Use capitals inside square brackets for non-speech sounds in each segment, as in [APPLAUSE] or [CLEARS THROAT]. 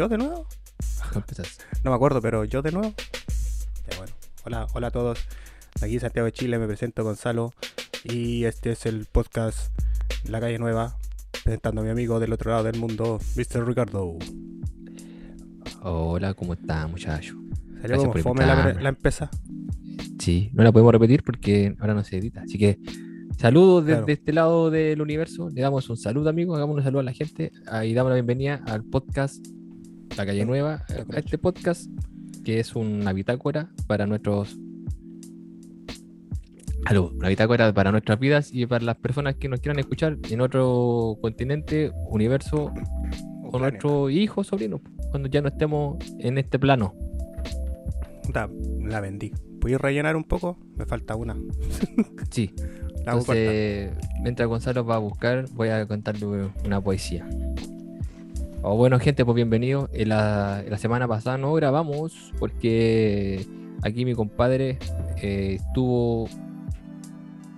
¿Yo de nuevo? [LAUGHS] No me acuerdo, pero yo de nuevo. Bueno. Hola, hola a todos. Aquí Santiago de Chile, me presento Gonzalo. Y este es el podcast La Calle Nueva. Presentando a mi amigo del otro lado del mundo, Mr. Ricardo. Hola, ¿cómo está, muchacho? Salió como fome la, la empresa. Sí, no la podemos repetir porque ahora no se edita. Así que saludos desde Claro. este lado del universo. Le damos un saludo, amigos. Hagamos un saludo a la gente. Ahí damos la bienvenida al podcast La Calle Nueva. A este podcast que es una bitácora para nuestros. Aló, una bitácora para nuestras vidas y para las personas que nos quieran escuchar en otro continente, universo O con nuestros hijos, sobrinos, cuando ya no estemos en este plano. Puta, la vendí. ¿Puedes rellenar un poco? Me falta una. [LAUGHS] Sí, La. Entonces, mientras Gonzalo va a buscar, voy a contarle una poesía. Oh, bueno, gente, pues bienvenido. En la, semana pasada no grabamos porque aquí mi compadre eh, estuvo,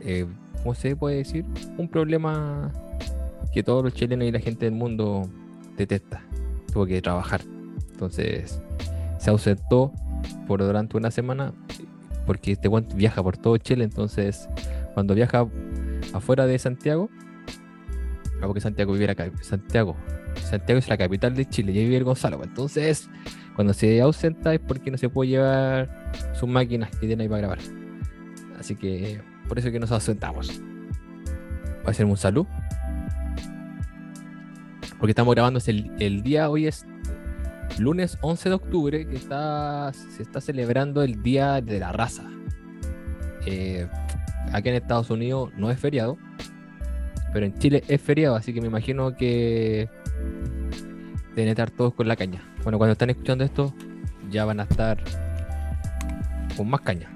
eh, ¿cómo se puede decir? Un problema que todos los chilenos y la gente del mundo detesta. Tuvo que trabajar. Entonces, se ausentó por durante una semana porque este weón viaja por todo Chile. Entonces, cuando viaja afuera de Santiago, porque Santiago vive acá, Santiago, Santiago es la capital de Chile, y vive el Gonzalo, pues, entonces cuando se ausenta es porque no se puede llevar sus máquinas que tiene ahí para grabar. Así que por eso es que nos ausentamos. Va a ser un salud. Porque estamos grabando el, el día, hoy es lunes 11 de octubre, que está, se está celebrando el Día de la Raza. Eh, aquí en Estados Unidos no es feriado, pero en Chile es feriado, así que me imagino que deben estar todos con la caña. Bueno, cuando están escuchando esto, ya van a estar con más caña.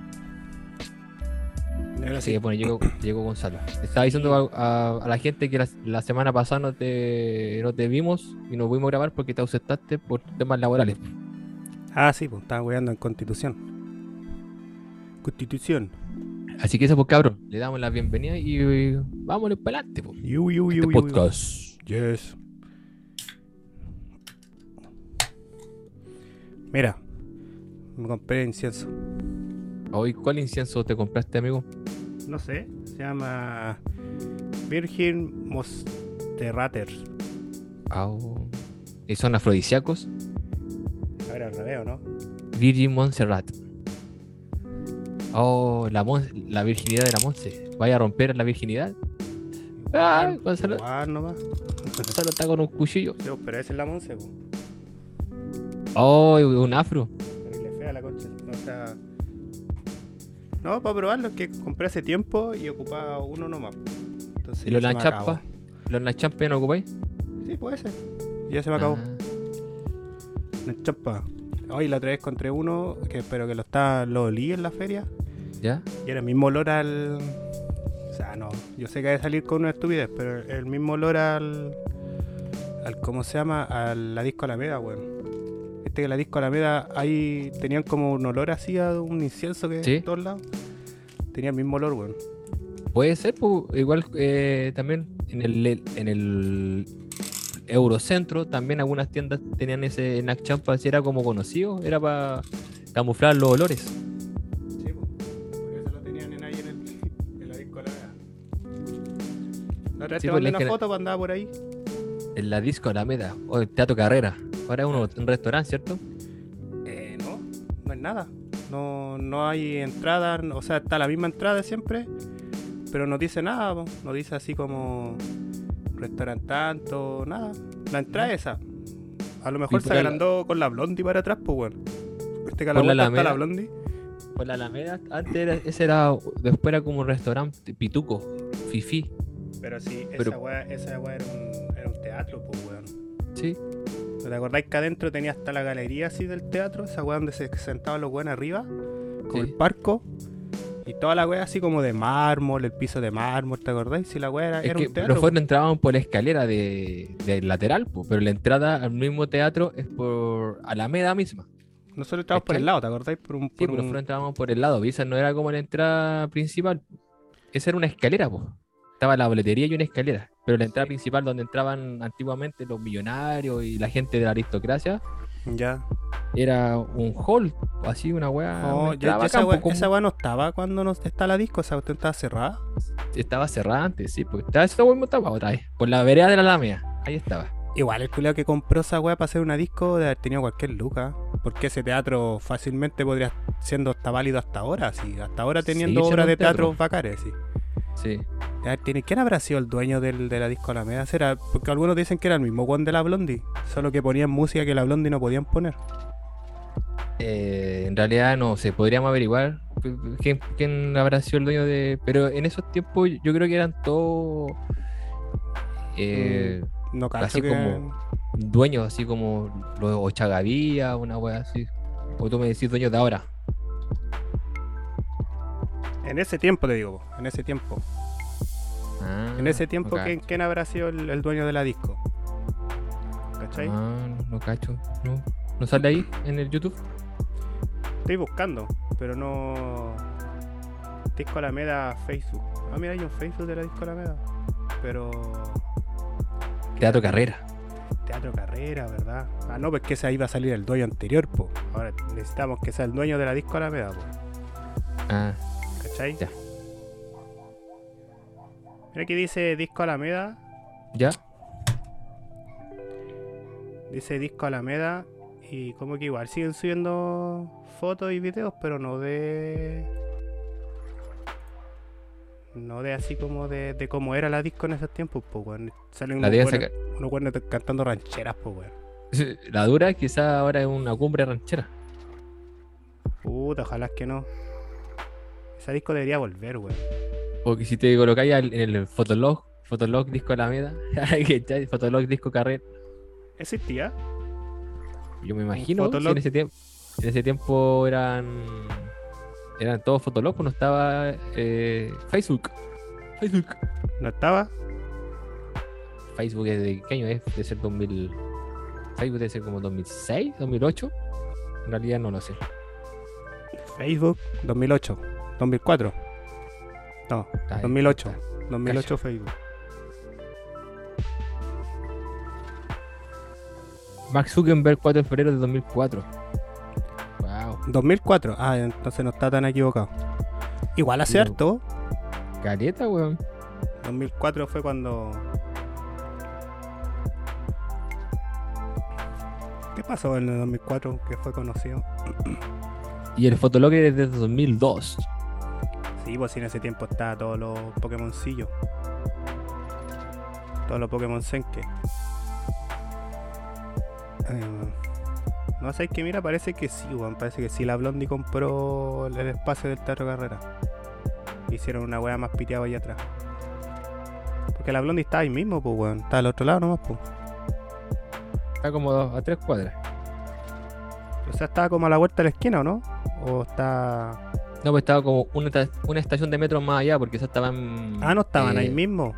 Ahora Así sí. que bueno, llegó, [CLEARS THROAT] llegó Gonzalo. Estaba diciendo a, a- a la gente que la, la semana pasada no te, no te vimos y no pudimos grabar porque te ausentaste por temas laborales. Ah, sí, pues estaba weando en Constitución. Constitución. Así que eso, pues cabrón, le damos la bienvenida y, y vámonos para adelante. Pues. Este podcast. Yes. Mira, me compré incienso. Hoy, ¿cuál incienso te compraste, amigo? No sé, se llama Virgin Mosterrater. Au. ¿Y son afrodisíacos? A ver, al revés, ¿o ¿no? Virgin Montserrat. Oh, la, mon- la virginidad de la Monse. ¿Vaya a romper la virginidad? Ah, Gonzalo. nomás. [LAUGHS] Gonzalo está con un cuchillo. Sí, pero esa es la Monse, po. Oh, un afro. Terrible fea la concha. No, o sea... No, para probarlo, es que compré hace tiempo y ocupaba uno nomás. Entonces ¿Y los acabó. ¿Los lanchapa ya no ocupáis? Sí, puede ser. Ya se me acabó. Ah, Lanchapa. Hoy la otra vez encontré uno que espero que lo está lo olí en la feria ¿Ya? y era el mismo olor al o sea, no, yo sé que debe salir con una estupidez, pero el mismo olor al al ¿cómo se llama? a la disco Alameda, weón. Viste que la disco Alameda ahí tenían como un olor así a un incienso que Sí. en todos lados. Tenía el mismo olor, weón. Puede ser, pues, igual eh, también en el, en el Eurocentro también algunas tiendas tenían ese Nac Champa, si era como conocido, era para camuflar los olores. Vez Sí, te pues, mandé una que- foto cuando andaba por ahí. En la disco Alameda, o el Teatro Carrera. Ahora es uno, un restaurante, ¿cierto? Eh, no, no es nada. No, no hay entrada, o sea, está la misma entrada siempre, pero no dice nada, po. no dice así como restaurante tanto, nada. La entrada es esa. A lo mejor ¿Y se por la- agrandó con la blondie para atrás, pues bueno. Este a la Por está la Alameda. blondie. Pues la Alameda, antes era, ese era, después era como un restaurante pituco, fifi, Pero sí, Pero- esa weá, esa weá era, un, era un teatro, pues weón. sí. ¿Te acordáis que adentro tenía hasta la galería así del teatro? Esa weá donde se sentaban los weones arriba, con Sí. el parco. Y toda la weá así como de mármol, el piso de mármol, ¿te acordáis? Si la weá era, Es era que un teatro. los fueros entraban por la escalera de, del lateral, po, pero la entrada al mismo teatro es por Alameda misma. Nosotros estábamos por el lado, ¿te acordáis? Por un, Sí, por pues un- nosotros entrábamos por el lado, y esa no era como la entrada principal. Esa era una escalera, po. Estaba la boletería y una escalera. Pero la entrada principal donde entraban antiguamente los millonarios y la gente de la aristocracia Ya. era un hall, así una weá. Oh, ya- entrada ya esa weá po, como- esa weá no estaba cuando no está la disco, esa cuestión estaba cerrada. Estaba cerrada antes, sí, porque estaba esa weá estaba otra vez. Por la vereda de la Alameda. Ahí estaba. Igual el culiao que compró esa weá para hacer una disco de haber tenido cualquier luca. Porque ese teatro fácilmente podría siendo hasta válido hasta ahora, sí. Hasta ahora teniendo Sí, obras de teatro. bacanes, sí. Sí. A ver, tiene- ¿Quién habrá sido el dueño del, de la disco Alameda? ¿Será? Porque algunos dicen que era el mismo one de la Blondie. Solo que ponían música que la Blondie no podían poner. Eh, en realidad no sé, podríamos averiguar quién, quién habrá sido el dueño de. Pero en esos tiempos yo creo que eran todos eh, No cacho Así que... como- dueños, así como los Ochagavía, una wea así. O tú me decís dueños de ahora. En ese tiempo te digo, en ese tiempo. Ah, En ese tiempo, no ¿quién, habrá sido el, el dueño de la disco? ¿Cachai? Ah, no, no cacho. No, no sale ahí en el YouTube. Estoy buscando, pero no. Disco Alameda Facebook. Ah, mira, hay un Facebook de la Disco Alameda. Pero. Teatro Carrera. Teatro Carrera, ¿verdad? Ah, no, pues que ese ahí va a salir el dueño anterior, po. Ahora necesitamos que sea el dueño de la Disco Alameda, po. Ah, ¿Cachai? Ya. Mira aquí dice Disco Alameda. ¿ya? Dice Disco Alameda. Y como que igual siguen subiendo fotos y videos, pero no de. No de así como de, de cómo era la disco en esos tiempos, pues, weón. Salen La unos sacar. unos cantando rancheras, pues, weón. [LAUGHS] La dura quizá ahora es una cumbre ranchera. Puta, ojalá que no. Esa disco debería volver, weón. Porque si te colocáis en el Fotolog, Fotolog Disco Alameda, ¿cachai? [LAUGHS] Fotolog Disco Carrera, ¿Existía? yo me imagino Fotolog? en ese tiempo, en ese tiempo eran eran todos Fotolog, pues no estaba eh, Facebook. Facebook. ¿No estaba? Facebook es de qué año es, debe ser 2000. Facebook debe ser como 2006, 2008. En realidad no lo sé. Facebook, 2008. 2004. No, Ay, 2008. puta. 2008 Facebook. Mark Zuckerberg 4 de febrero de 2004. Wow, 2004. Ah, entonces no está tan equivocado. Igual harto. caleta, weón. 2004 fue cuando. ¿Qué pasó en el 2004 que fue conocido? Y el Fotolog es desde 2002. Sí, pues sí, en ese tiempo estaba todos los Pokémoncillos. Todos los Pokémon Senke. Eh, no sé, que mira, parece que sí, weón. Parece que sí, la Blondie compró el espacio del Teatro Carrera. Hicieron una weá más piteada allá atrás. Porque la Blondie está ahí mismo, pues, weón. Está al otro lado nomás, pues. Está como a tres cuadras. O sea, estaba como a la vuelta de la esquina, ¿o no? O está. No, pues estaba como una, una estación de metro más allá, porque esa estaba en. Ah, no estaban ahí eh, mismo.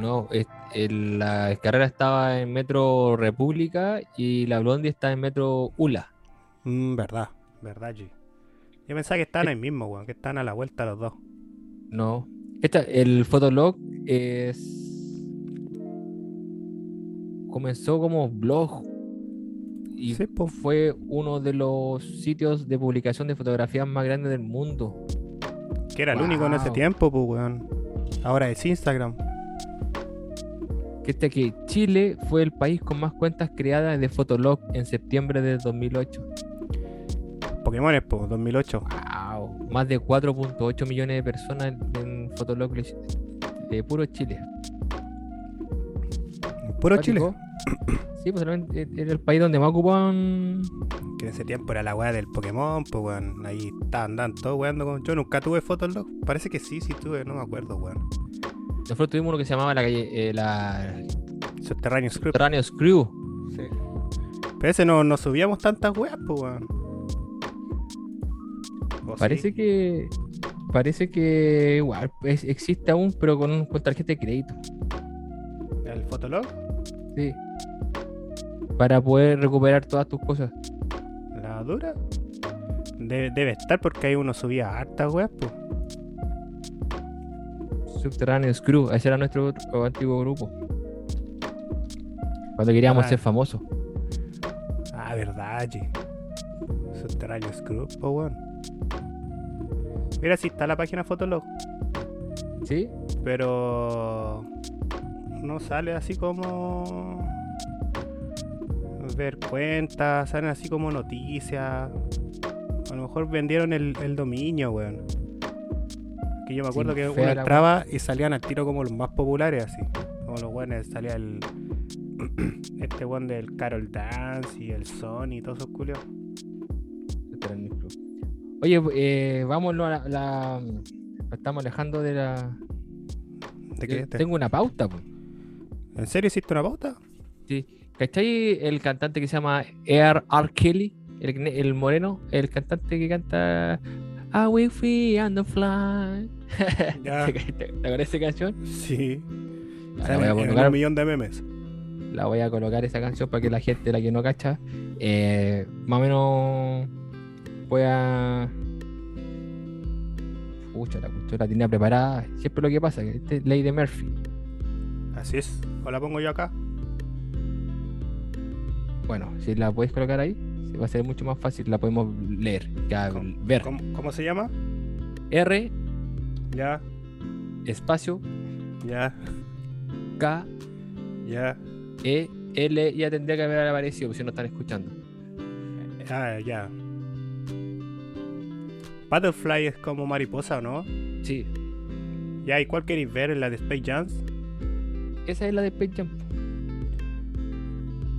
No, es- el- la carrera estaba en Metro República y la Blondie está en Metro ULA. Mm, verdad, verdad, G. Yo pensaba que estaban ahí mismo, weón. Que estaban a la vuelta los dos. No. Esta, el Fotolog es. Comenzó como blog. Y Sí, fue uno de los sitios de publicación de fotografías más grandes del mundo. Que era el único en ese tiempo, pues, weón. Ahora es Instagram. Que este que Chile fue el país con más cuentas creadas de Fotolog en septiembre de 2008. Pokémon, pues, 2008. Wow. Más de 4.8 millones de personas en Fotolog de puro Chile. Puro. Chile. Sí, pues realmente era el país donde más ocupaban. Que en ese tiempo era la weá del Pokémon, pues, weón. Ahí estaban dando todos weando con. Yo nunca tuve Fotolog. Parece que sí, sí tuve, no me acuerdo, weón. Nosotros tuvimos uno que se llamaba la calle, eh, la Subterranean Script. Subterraneous Crew. Sí. Pero ese no, no subíamos tantas weas, pues, weón. ¿O Parece sí? que. Parece que igual es- existe aún, pero con, un- con tarjeta de crédito. ¿El Fotolog? Sí. Para poder recuperar todas tus cosas. ¿La dura? De- debe estar porque ahí uno subía hartas weas, pues. Subterráneos Crew, ese era nuestro otro antiguo grupo. Cuando queríamos Ah. ser famosos. Ah, verdad, G. Subterráneos Crew, po, weón. Mira, si está la página Fotolog, ¿Sí? pero no sale así como ver cuentas, salen así como noticias. A lo mejor vendieron el, el dominio, weón. Que yo me acuerdo Sí, que uno entraba y salían al tiro como los más populares, así. Como los weones, salía el. [CLEARS THROAT] este weón del Carol Dance y el Sony y todos esos culios. Crew. Oye, eh, vámonos a la, la- estamos alejando de la. ¿De qué? Yo ¿Te- Tengo una pauta, pues. ¿En serio hiciste una pauta? Sí. ¿Cachai el cantante que se llama Air R. Kelly? El, el moreno, el cantante que canta I will free and the fly. [LAUGHS] ¿Te, acuerdas de esa canción? Sí. La Sale voy, a colocar, un millón de memes. la voy a colocar esa canción para que la gente, la que no cacha, eh, más o menos pueda. Pucha, la cuestión la tenía preparada. Siempre lo que pasa, que este es ley de Murphy. Así es. ¿O la pongo yo acá? Bueno, si la puedes colocar ahí, va a ser mucho más fácil, la podemos leer, ya ¿Cómo, ver. ¿Cómo, cómo se llama? R, Ya, espacio, ya, K, ya. E, L, ya tendría que haber aparecido, pues, si no están escuchando. Ah, ya. Butterfly es como mariposa, ¿o no? Sí, Ya, ¿y cuál queréis ver? ¿En la de Space Jams? Esa es la de Space Jam.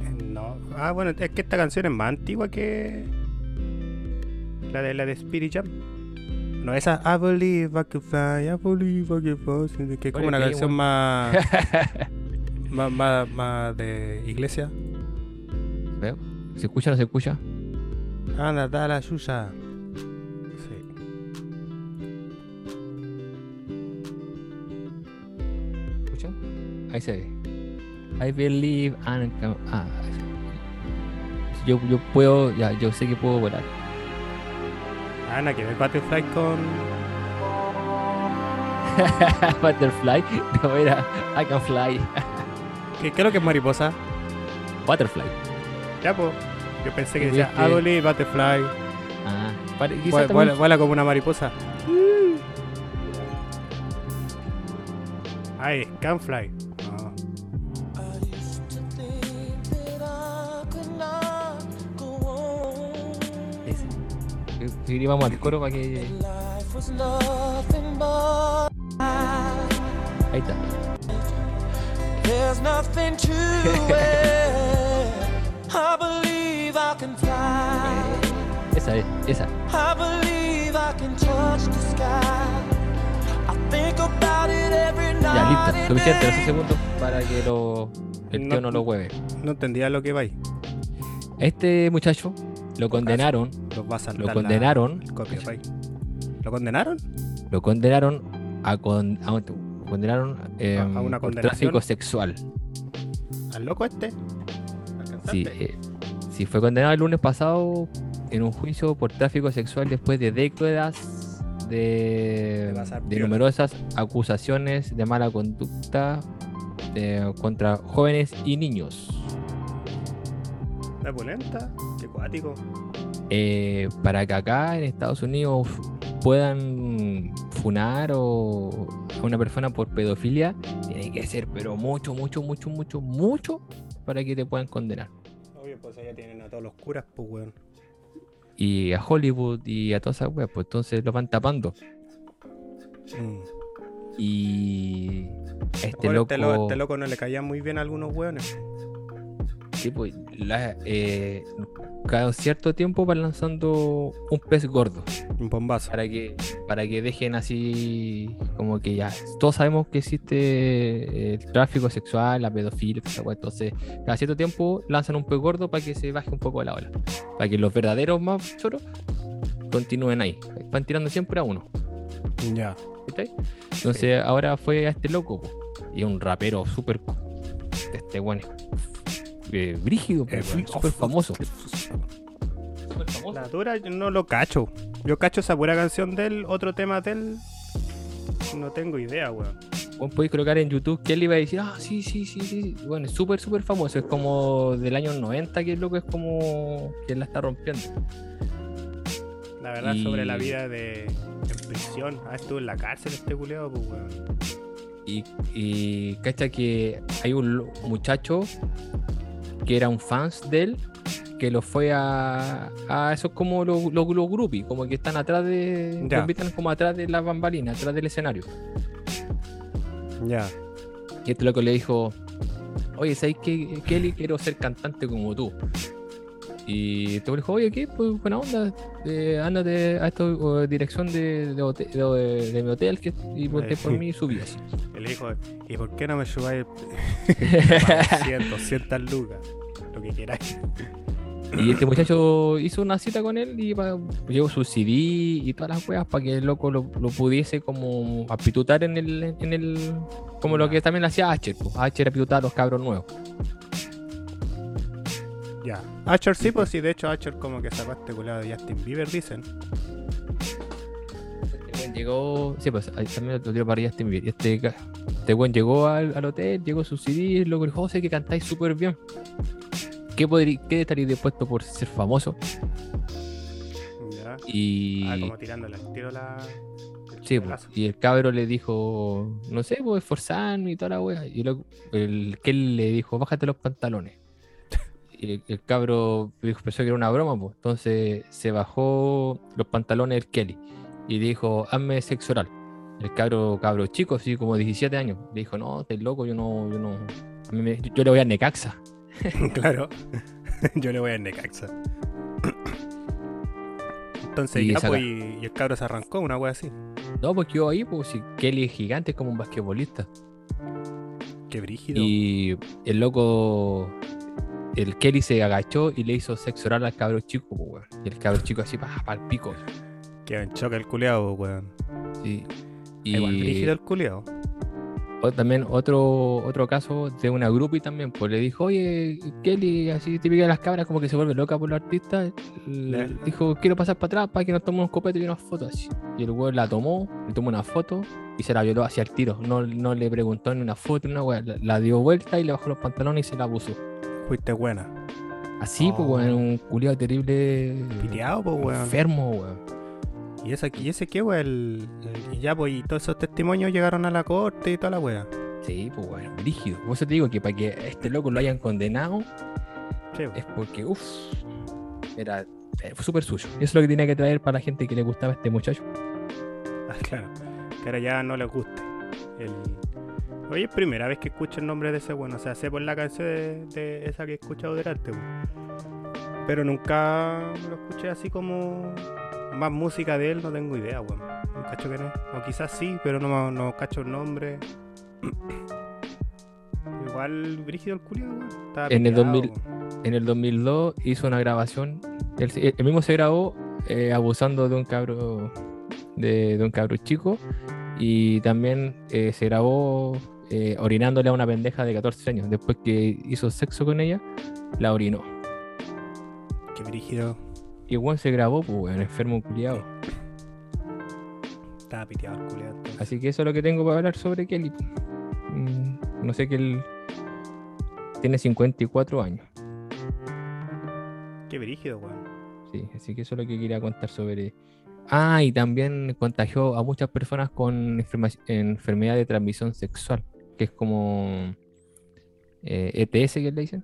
Eh, No. Ah, bueno, es que esta canción es más antigua que. La de la de Spirit Jam. No, esa I believe I can fly, I believe I can fly. Que es como una canción bueno. más, [LAUGHS] más, más. más de iglesia. ¿Veo? ¿Se escucha o no se escucha? Anda, da la suya. Ahí se ve. I believe and can- Ah, yo, yo puedo, ya, yo sé que puedo volar. Ana, que ver Butterfly con. [LAUGHS] Butterfly, [LAUGHS] no era I can fly. [LAUGHS] ¿Qué, qué es lo que es mariposa? Butterfly. Ya, pues. Yo pensé que ¿Y decía? I believe Butterfly. Ah, quizá Vuela, vuela- vuela como una mariposa. Ay, can fly. Y vamos al coro para que. Ahí está. there's nothing to. I believe I can fly. Esa es, esa. I believe I can touch the sky. I think about it every night. Ya, listo. and Suficiente, day. 12 segundos para que lo, el tío No- no lo hueve. No entendía lo que va ahí. Este muchacho lo condenaron, Los va a lo la- condenaron, el copyright. ¿Lo condenaron? lo condenaron a, con, a, condenaron eh, A- a una por tráfico sexual. ¿Al loco este? ¿Al Sí, eh, sí, fue condenado el lunes pasado en un juicio por tráfico sexual después de décadas de, De de numerosas acusaciones de mala conducta eh, contra jóvenes y niños. ¿La polenta? Qué cuático. Eh, para que acá en Estados Unidos puedan funar o a una persona por pedofilia, tiene que ser, pero mucho, mucho, mucho, mucho, mucho para que te puedan condenar. Obvio, pues allá tienen a todos los curas, pues, weón. Y a Hollywood y a todas esas weas, pues entonces lo van tapando. Mm. Y este loco, este, lo- este loco no le caía muy bien a algunos weones. Sí, pues, la- eh, cada cierto tiempo van lanzando un pez gordo Un bombazo. para que para que dejen así como que ya todos sabemos que existe el tráfico sexual, la pedofilia, entonces cada cierto tiempo lanzan un pez gordo para que se baje un poco la ola, para que los verdaderos más choros continúen ahí, van tirando siempre a uno. Ya. ¿cachai? Entonces ahora fue a este loco, po, y un rapero súper. Este bueno, eh, brígido, Eh, weón, súper famoso. Súper famoso. La dura yo no lo cacho. Yo cacho esa pura canción de él, otro tema de él. No tengo idea, weón. Vos podéis colocar en YouTube que él iba a decir, ah, sí, sí, sí, sí. Bueno, es súper, súper famoso. Es como del año 90 que es loco, es como que la está rompiendo. La verdad, Y- sobre la vida de en prisión. Ah, estuvo en la cárcel este culeado, pues, weón. Y, y cacha que hay un lo- muchacho que era un fans de él que lo fue a, a esos como los, los, los groupies, como que están atrás de. Lo invitan como atrás de las bambalinas, atrás del escenario. Ya. Y este loco le dijo, oye, ¿sabes qué, Kelly? Quiero ser cantante como tú. Y este dijo, oye, ¿qué? Pues buena onda, eh, ándate a esta eh, dirección de, de, hotel- de- de mi hotel que, y ponte por mí y [LAUGHS] subí así. Y le dijo, ¿y por qué no me subáis 100, 200 [LAUGHS] [LAUGHS] lucas? Lo que queráis. Y este muchacho hizo una cita con él y pa- llevó su CD y todas las weas para que el loco lo, lo pudiese como apitutar en el, en el como lo que también hacía Asher, pues. Asher apitutar a los cabros nuevos. Ya. Asher sí, pues sí, de hecho Asher como que sacó este culeado de Justin Bieber, dicen. Este llegó, sí, pues ahí también lo tiró para este Bieber. Este, este weón llegó al, al hotel, llegó su CD, el loco le dijo, "Oh, sé que cantáis súper bien. ¿Qué, podrí, ¿Qué estaréis dispuesto por ser famoso? Ya. Y... Ah, como tirándole al tiro la. el Sí, chivelazo. y el cabro le dijo, no sé, pues esforzarme y toda la wea. Y lo- el que él le dijo, bájate los pantalones. El, el cabro dijo, pensó que era una broma, pues. Entonces se bajó los pantalones el Kelly y dijo, hazme sexo oral. El cabro, cabro chico, así como 17 años, le dijo, no, estás loco, yo no, yo no. a mí me- yo le voy a Necaxa. [LAUGHS] claro. [LAUGHS] Yo le voy a Necaxa. Entonces, Y ya, pues, y, y el cabro se arrancó, una wea así. No, porque yo ahí, pues si Kelly es gigante, es como un basquetbolista. Qué brígido. Y el loco, el Kelly se agachó y le hizo sexo oral al cabro chico, weón. Y el cabro chico así, para el pico. Quedó en choque el culeado, weón. Sí. Igual Y brígido el culeado. o- también otro, otro caso de una groupie también, pues le dijo, oye, Kelly, así típica de las cabras, como que se vuelve loca por los artistas. le. Dijo, quiero pasar para atrás para que nos tomemos un copete y unas fotos así. Y el weón la tomó, le tomó una foto y se la violó hacia el tiro. No, no le preguntó ni una foto ni una weá. La, la dio vuelta y le bajó los pantalones y se la abusó. Fuiste buena. Así, pues, Oh. weón, un culiado terrible. Piteado, pues, weón. Enfermo, weón. ¿Y ese, y ese qué, weón? El- el- y ya, pues, y todos esos testimonios llegaron a la corte y toda la wea. Sí, pues, weón, rígido. Por eso te digo que para que este loco lo hayan condenado Sí, es porque, uff, era eh, fue súper suyo. Eso es lo que tenía que traer para la gente que le gustaba a este muchacho. Ah, claro. Que ahora ya no les guste. El... Oye, es primera vez que escucho el nombre de ese bueno. O sea, sé por la canción de, de esa que he escuchado delante, weón. Pero nunca lo escuché así como más música de él, no tengo idea, weón. No cacho quién es. O quizás sí, pero no, no cacho el nombre. [CLEARS THROAT] Igual brígido el culiado, En el piteado, 2000 weón. En el 2002 hizo una grabación. Él, él mismo se grabó eh, abusando de un cabro de, de un cabro chico. Y también eh, se grabó eh, orinándole a una pendeja de 14 años. Después que hizo sexo con ella, la orinó. Qué brígido. Y weón se grabó, pues weón, enfermo culiado. Estaba piteado el culiado. Así que eso es lo que tengo para hablar sobre Kelly. Mm, no sé que él tiene 54 años. Qué brígido, weón. Sí, así que eso es lo que quería contar sobre. Ah, y también contagió a muchas personas con enferma- enfermedad de transmisión sexual, que es como eh, ETS que le dicen.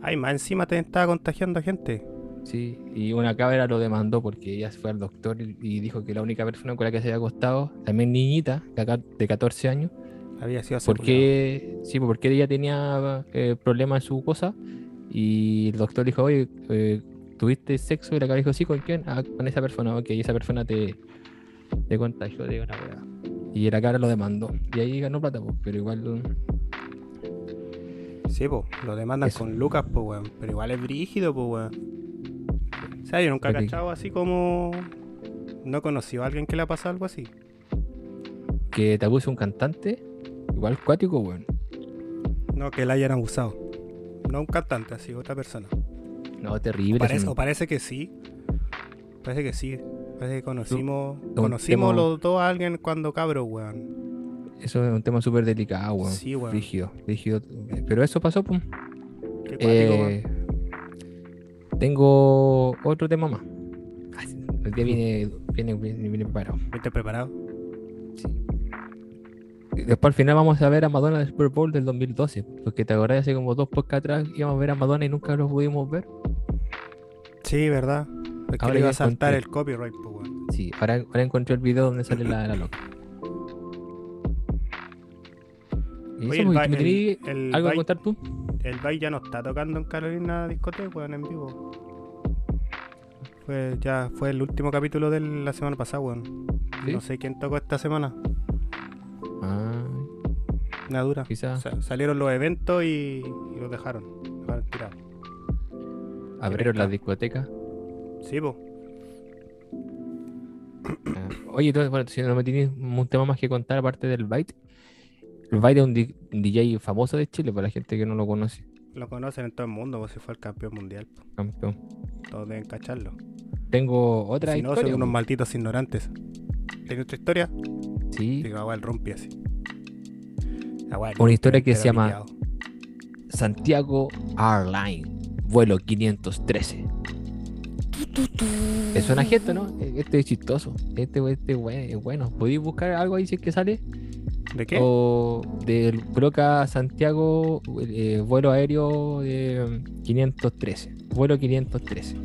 Ay, más encima te estaba contagiando a gente. Sí, y una cabra lo demandó porque ella fue al doctor y, dijo que la única persona con la que se había acostado, también niñita, de acá- de 14 años, Había sido porque, sí, pues, porque ella tenía eh, problemas en su cosa y el doctor dijo, oye, eh, ¿tuviste sexo? Y la cabra dijo, sí, ¿con quién? Ah, con esa persona, ok, y esa persona te, te contagió de una weá. Y la cabra lo demandó. Y ahí ganó plata, pues, pero igual... Sí, pues, lo demandan Eso. con Lucas, pues, weón. Pero igual es brígido, pues, weón. O sea, yo nunca he cachado así como. No he conocido a alguien que le ha pasado algo así. Que te abuse un cantante, igual cuático, weón. No, que la hayan abusado. No un cantante, así, otra persona. No, O terrible. parece, o parece que sí. Parece que sí. Parece que conocimos. Conocimos tema- los dos a alguien cuando cabros, weón. Eso es un tema súper delicado, weón. Sí, weón. Rígido, rígido. Pero eso pasó, pum. Qué Eh, tengo otro tema más. Ah, El día viene, viene, viene, viene preparado. ¿Viste preparado? Sí. Después al final vamos a ver a Madonna del Super Bowl del 2012. Porque te acordás hace como dos podcasts atrás íbamos a ver a Madonna y nunca lo pudimos ver. Sí, verdad. Es que Ahora le iba a saltar encontré. el copyright, weón. Sí, ahora, ahora encontré el video donde sale la, la loca. ¿Y Oye, el pues, ba- ¿me el- tenías el algo ba- contar tú? El Bay ya no está tocando en Carolina Discoteca, weón, en vivo. Fue, ya fue el último capítulo de la semana pasada, weón. ¿Sí? No sé quién tocó esta semana. Ah, Una dura. quizás Sa- salieron los eventos y, y los dejaron. Dejaron tirados. abrieron las discotecas. Sí, po. [CLEARS THROAT] Oye, entonces, bueno, si no me tienes un tema más que contar aparte del Byte. El Byte es un, di- un DJ famoso de Chile para la gente que no lo conoce. Lo conocen en todo el mundo, pues si fue el campeón mundial. po. Campeón. Todos deben cacharlo. Tengo otra si no, historia. son unos malditos ignorantes. ¿Tiene otra historia? Sí, Digo, agua, el rompe así. Agua, Una historia que se llama-. Santiago Airline, vuelo 513. Es una gente, ¿no? Este es chistoso. Este, este bue- es bueno. ¿Podéis buscar algo ahí si es que sale? ¿De qué? O del Broca Santiago, eh, vuelo aéreo de mm, 513. Vuelo 513.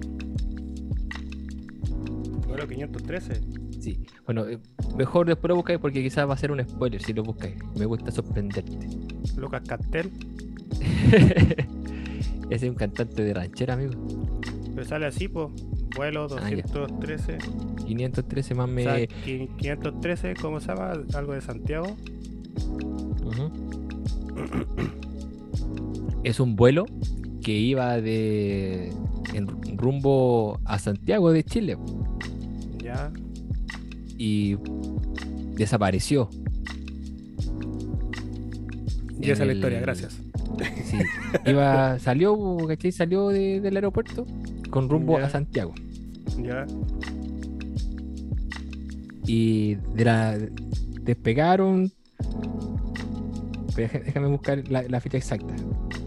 Vuelo 513. Sí. Bueno, eh, mejor después lo buscáis porque quizás va a ser un spoiler si lo buscáis. Me gusta sorprenderte. Lucas Castel. [LAUGHS] Ese es un cantante de ranchera, amigo. Pero sale así, pues. Vuelo Ah, ya. 213. 513 más me. O sea, qui- 513, ¿cómo se llama? Algo de Santiago. Es un vuelo que iba de en rumbo a Santiago de Chile Ya. y desapareció. Y esa es la historia, gracias. Sí. Iba, salió, ¿cachai? Salió de- del aeropuerto con rumbo Ya. a Santiago. Ya. Y de la despegaron. Déjame buscar la, la fecha exacta.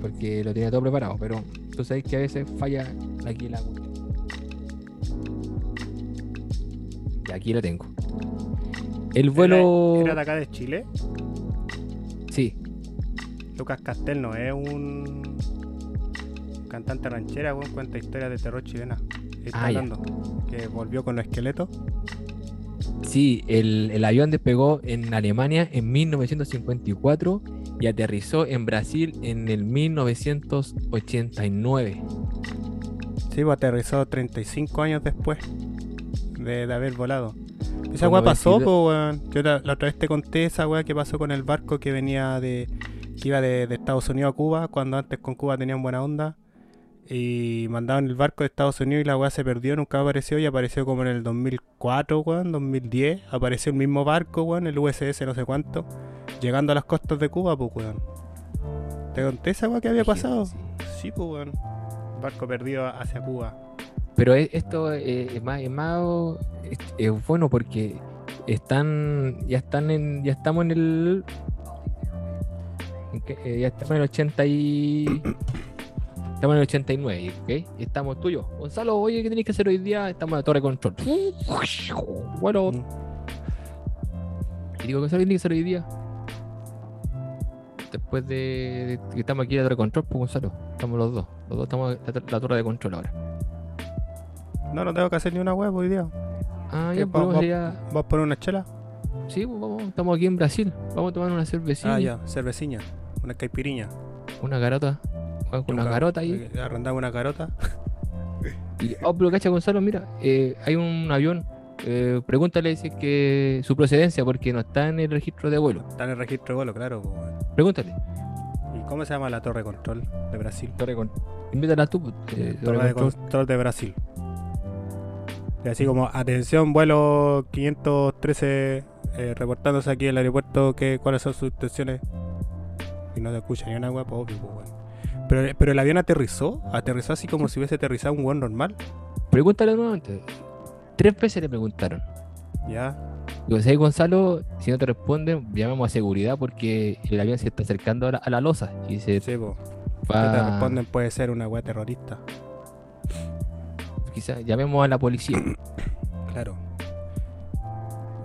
Porque lo tenía todo preparado. Pero tú sabes que a veces falla aquí la. Y aquí lo tengo. El vuelo. ¿Era, era de acá de Chile? Sí, Lucas Castel no es un cantante ranchera, weón, cuenta historias de terror chilena. Está Ah, ya. hablando. Que volvió con los esqueletos. sí. El, el avión despegó en Alemania en 1954 y aterrizó en Brasil en el 1989. Sí, pues aterrizó 35 años después de, de haber volado. Esa weá pasó, 92 pues, weón. Yo la, la otra vez te conté esa weá que pasó con el barco que venía de. que iba de, de Estados Unidos a Cuba, cuando antes con Cuba tenían buena onda. Y mandaban el barco de Estados Unidos y la weá se perdió, nunca apareció y apareció como en el 2004, weón, 2010. Apareció el mismo barco, weón, el USS no sé cuánto, llegando a las costas de Cuba, pues, weón. ¿Te conté esa weá que había pasado? Sí. Sí, pues, weón. Barco perdido hacia Cuba. Pero e- esto eh, es más, es más es, es bueno porque están ya están en ya estamos en el en que- eh, ya estamos en el 80 y estamos en el 89, ¿ok? Y estamos yo. Gonzalo, oye, ¿qué tenéis que hacer hoy día? Estamos en la torre de control. Bueno, Mm. y digo, Gonzalo, ¿qué tenéis que hacer hoy día? Después de, que estamos aquí en la torre de control, pues Gonzalo, estamos los dos. Los dos estamos en la, la torre de control ahora. No, no tengo que hacer ni una web hoy día. Ah, ¿Qué, ya va- podemos va- ir a- ¿Vas por una chela? Sí, pues vamos, estamos aquí en Brasil. Vamos a tomar una cervecilla, Ah, ya, cerveciña. Una caipiriña. una garota. Con una garota ahí. Arrendamos una garota. [LAUGHS] Y, oh, pero cacha, Gonzalo, mira, eh, hay un avión. eh, pregúntale si es que su procedencia, porque no está en el registro de vuelo. Está en el registro de vuelo, claro. Pregúntale. ¿Y cómo se llama la torre de control de Brasil? Torre con... Invítala tú. pues, eh, torre de control. control de Brasil. Y así como, atención, vuelo 513, eh, reportándose aquí en el aeropuerto, que, ¿cuáles son sus intenciones? Y no te escucha ni una wea, pues obvio, pues. Pero, pero el avión aterrizó, aterrizó así como si hubiese aterrizado un buen normal. Pregúntale nuevamente. Tres veces le preguntaron. Ya. Digo, ¿sabes, Gonzalo? Si no te responden, llamemos a seguridad porque el avión se está acercando a la, a la losa y se Sí, po. va. Si te responden puede ser una weá terrorista. Quizás llamemos a la policía. [COUGHS] Claro.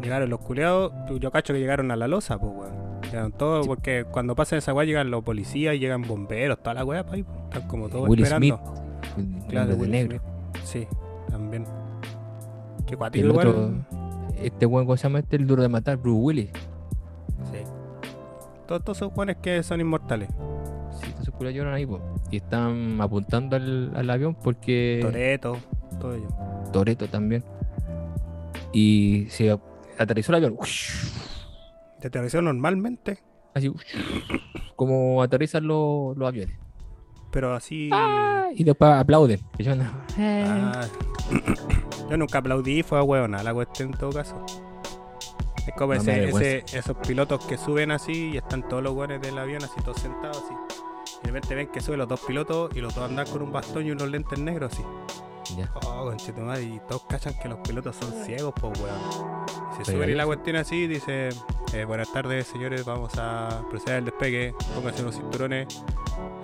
Llegaron los culeados, yo cacho que llegaron a la losa, pues weón. Llegaron todos, porque cuando pasan esa weá llegan los policías, llegan bomberos, toda la weá ahí. Están como todos Will esperando. Smith, Claro, de Will negro. Smith. Sí, también. Qué cuático el otro, este weón, ¿cómo se llama este? El duro de matar, Bruce Willis. Sí. Todos todos esos weones que son inmortales. Sí, entonces culo lloran ahí, po. Y están apuntando al, al avión porque. Toreto, todo ello. Toreto también. Y se aterrizó el avión. Te aterrizó normalmente, Así. [CLEARS THROAT] Como aterrizan los, los aviones. pero así. Y después aplauden. Y yo, no. [LAUGHS] Ah, [CLEARS THROAT] yo nunca aplaudí, fue a huevona la cuestión en todo caso. Es como No ese- ese- esos pilotos que suben así y están todos los hueones del avión así todos sentados así. De repente ven que suben los dos pilotos y los dos andan con un bastón y unos lentes negros así. Ya. Oh, conchetumadre, y todos cachan que los pilotos son ciegos, pues weón. Y se suben y la cuestión así dice, eh, buenas tardes señores, vamos a proceder al despegue, pónganse unos cinturones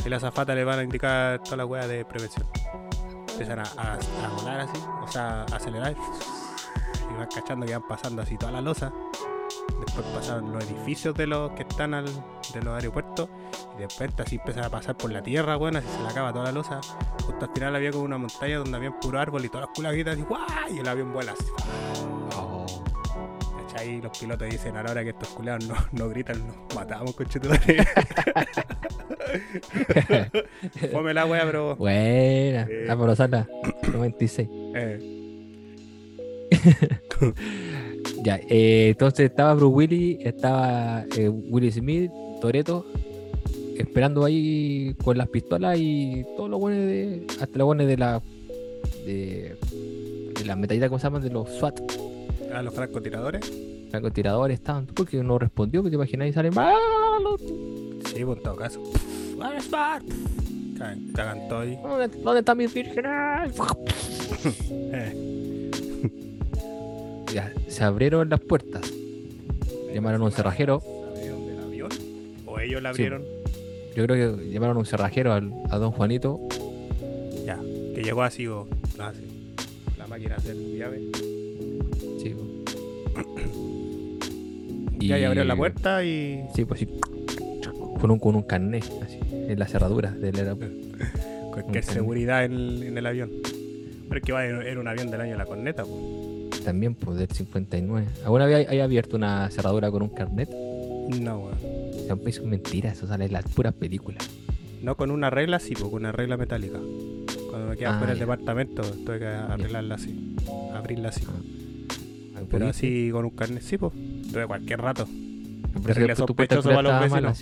y la azafata le van a indicar toda la weá de prevención. Empiezan a, a, a volar así, o sea, a acelerar y van cachando que van pasando así toda la losa. Después pasan los edificios de los que están al, de los aeropuertos y de repente así empiezan a pasar por la tierra, weón, así se le acaba toda la losa. Justo al final había como una montaña donde había puro árbol y todas las culas gritan así, ¡guay! Y el avión vuela así. Oh. Y los pilotos dicen a la hora que estos culeados no, no gritan, nos matamos, conchetumare. [LAUGHS] [LAUGHS] Fome la wea, pero. Buena. Eh. Ah, por sala 96. eh, [LAUGHS] Ya, eh, entonces estaba Bruce Willis, estaba eh, Smith, Toreto, esperando ahí con las pistolas y todos los buenos de. Hasta los buenos de la. de. de las metallitas, ¿cómo se llaman? De los SWAT, a los francotiradores. francotiradores estaban. Porque no respondió, porque te imaginas y salen. ¡Ah! Sí, pues en todo caso. ¡Where is Bart? Cagan, cagan todo ahí. ¿Dónde, dónde están mis vírgenes? [LAUGHS] Eh, Ya, se abrieron las puertas. Llamaron a un cerrajero. ¿Abrieron del avión? ¿O ellos la Sí. abrieron? Yo creo que llamaron a un cerrajero al- a don Juanito. Ya. Que llegó así o. Así. La máquina hacer llave. Sí, po. [CLEARS THROAT] Ya, y abrió la puerta y. Sí, pues sí. Con un, con un carnet, así, en la cerradura del aeropuerto. [LAUGHS] Cualquier seguridad en el, en el avión. Pero es que va, era un avión del año de la corneta, pues. También, pues, del 59. ¿Alguna vez hay, hay abierto una cerradura con un carnet? No, weón. O sea, eso es mentira, eso sale en las puras películas. No con una regla, sí, pues, con una regla metálica. Cuando me quedaba Ah, fuera del departamento, tuve que arreglarla así. Abrirla así. Ah, Pero ¿por qué? así con un carnet, sí, pues. Tuve cualquier rato. Pero puerta sospechoso para los mala,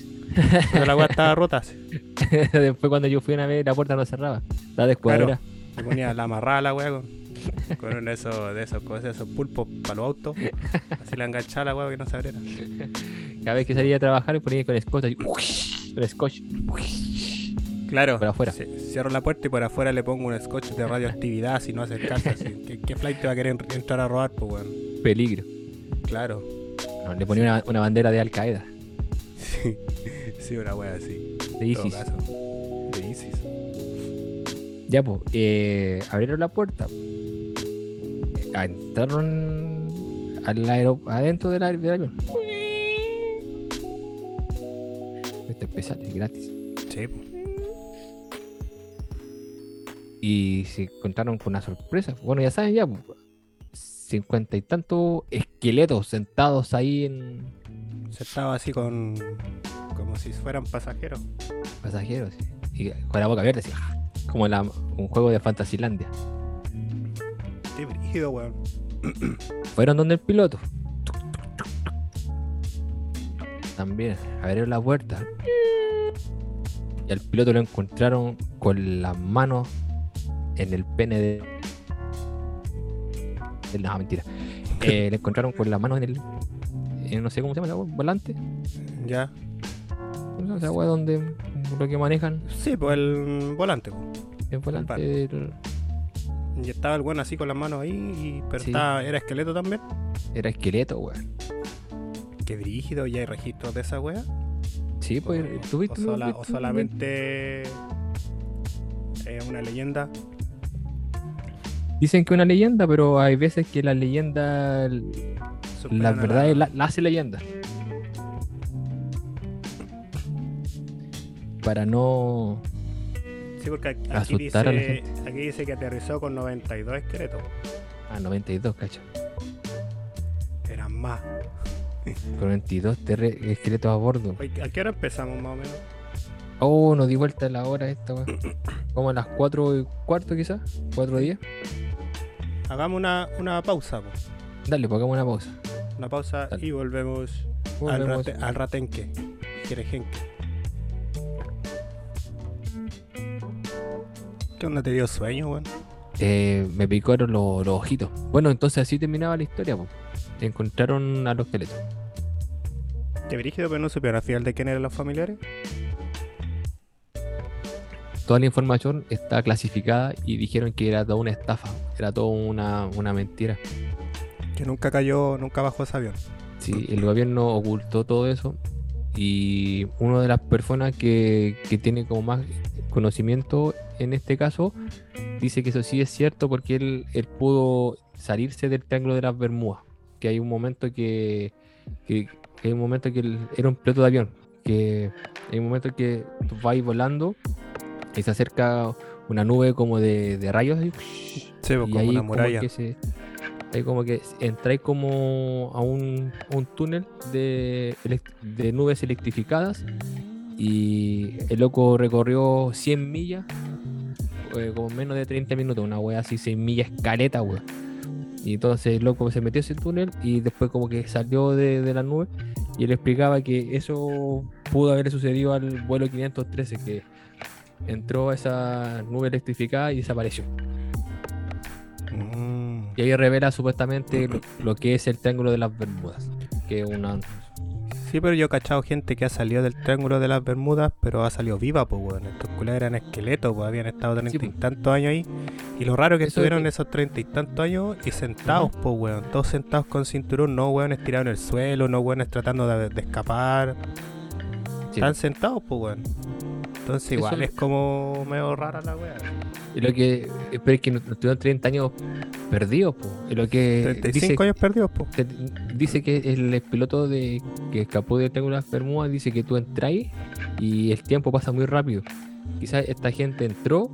Pero [LAUGHS] la weá estaba rota. así. [LAUGHS] después cuando yo fui una vez, la puerta no cerraba. Estaba descuadrada. Me ponía la amarrada la weá con, [LAUGHS] con uno de esos, de esos, cosas, esos pulpos para los autos. Así la enganchaba la weá que no se abriera. Cada vez que salía a trabajar, ponía con scotch. así, Con scotch. Claro. Por afuera. ci- Cierro la puerta y por afuera le pongo un scotch de radioactividad si no hace caso. así. ¿Qué, qué flight te va a querer en- entrar a robar, pues weón? Peligro. Claro. No, le ponía una, una bandera de Al Qaeda. Sí, [LAUGHS] sí, una wea así. De ISIS. De ISIS. Ya, pues, eh, abrieron la puerta. Ah, Entraron al aero adentro del, avión. Este especial es gratis. Sí. Y se encontraron con una sorpresa. Bueno, ya saben, ya, cincuenta y tantos esqueletos sentados ahí en Se estaba así con. como si fueran pasajeros. pasajeros. Y con la boca abierta, así, como la- un juego de Fantasylandia. Qué brígido, weón. [CLEARS THROAT] Fueron donde el piloto. También abrieron la puerta. Y al piloto lo encontraron con las manos en el pene de. No, mentira. [LAUGHS] Eh, le encontraron con las manos en el. en no sé cómo se llama la wea, volante. Ya. Wea donde lo que manejan Sí, pues el volante, el volante. Y estaba el weón así con las manos ahí, y, pero Sí. estaba, era esqueleto también. Era esqueleto, weón. Qué brígido, ¿ya hay registros de esa wea? Sí, pues, o, ¿tuviste o sola- o solamente es una leyenda. Dicen que una leyenda, pero hay veces que la leyenda, superan la verdad, es la, la hace leyenda. Para no. Sí, porque aquí, aquí asustar a la dice, aquí dice que aterrizó con 92 esqueletos. Ah, 92, cacho. Eran más. Con 92 terre- esqueletos a bordo. Oye, ¿A qué hora empezamos más o menos? Oh, nos di vuelta la hora esta, weón. Como a las 4 y cuarto, quizás. 4 y 10. Hagamos una, una pausa, po. Dale, pues hagamos una pausa. una pausa Dale. y volvemos, Volvemos. Al, rate- al ratenque. Jerejenque. ¿Qué onda te dio sueño, weón? Eh, me picaron los, los ojitos. Bueno, entonces así terminaba la historia, pues. Encontraron a los esqueletos. Qué brígido, pero no supieron al final de quién eran los familiares. Toda la información está clasificada y dijeron que era toda una estafa. Era toda una, una mentira. Que nunca cayó, nunca bajó ese avión. Sí, el gobierno ocultó todo eso y una de las personas que, que tiene como más conocimiento en este caso dice que eso sí es cierto porque él, él pudo salirse del Triángulo de las Bermudas, que hay un momento que, que, que hay un momento que él era un piloto de avión, que hay un momento que tú vas volando y se acerca una nube como de, de rayos Sí, pues, y como ahí una como muralla. que se ahí como que entráis como a un, un túnel de, de nubes electrificadas y el loco recorrió 100 millas eh, como en menos de 30 minutos una wea así 6 millas caleta wea y entonces el loco se metió a ese túnel y después como que salió de, de la nube y él explicaba que eso pudo haber sucedido al vuelo 513 que entró a esa nube electrificada y desapareció Mm. y ahí revela supuestamente lo, lo que es el Triángulo de las Bermudas. Que es una. Sí, pero yo he cachado gente que ha salido del Triángulo de las Bermudas, pero ha salido viva, pues, weón. Estos culos eran esqueletos, pues, habían estado treinta y tantos años ahí. Y lo raro que Eso estuvieron que- esos treinta y tantos años y sentados, pues, weón. Todos sentados con cinturón, no, weón, estirados en el suelo, no, weón, tratando de, de escapar. Están sentados, pues, weón. Entonces, Eso- igual es como medio rara la weá. Lo que. Pero es que no, no estuvieron 30 años perdidos. Y lo que. 35 Dice, años perdidos, pues. dice que el piloto de que escapó del Triángulo de Bermudas dice que tú entras y el tiempo pasa muy rápido. Quizás esta gente entró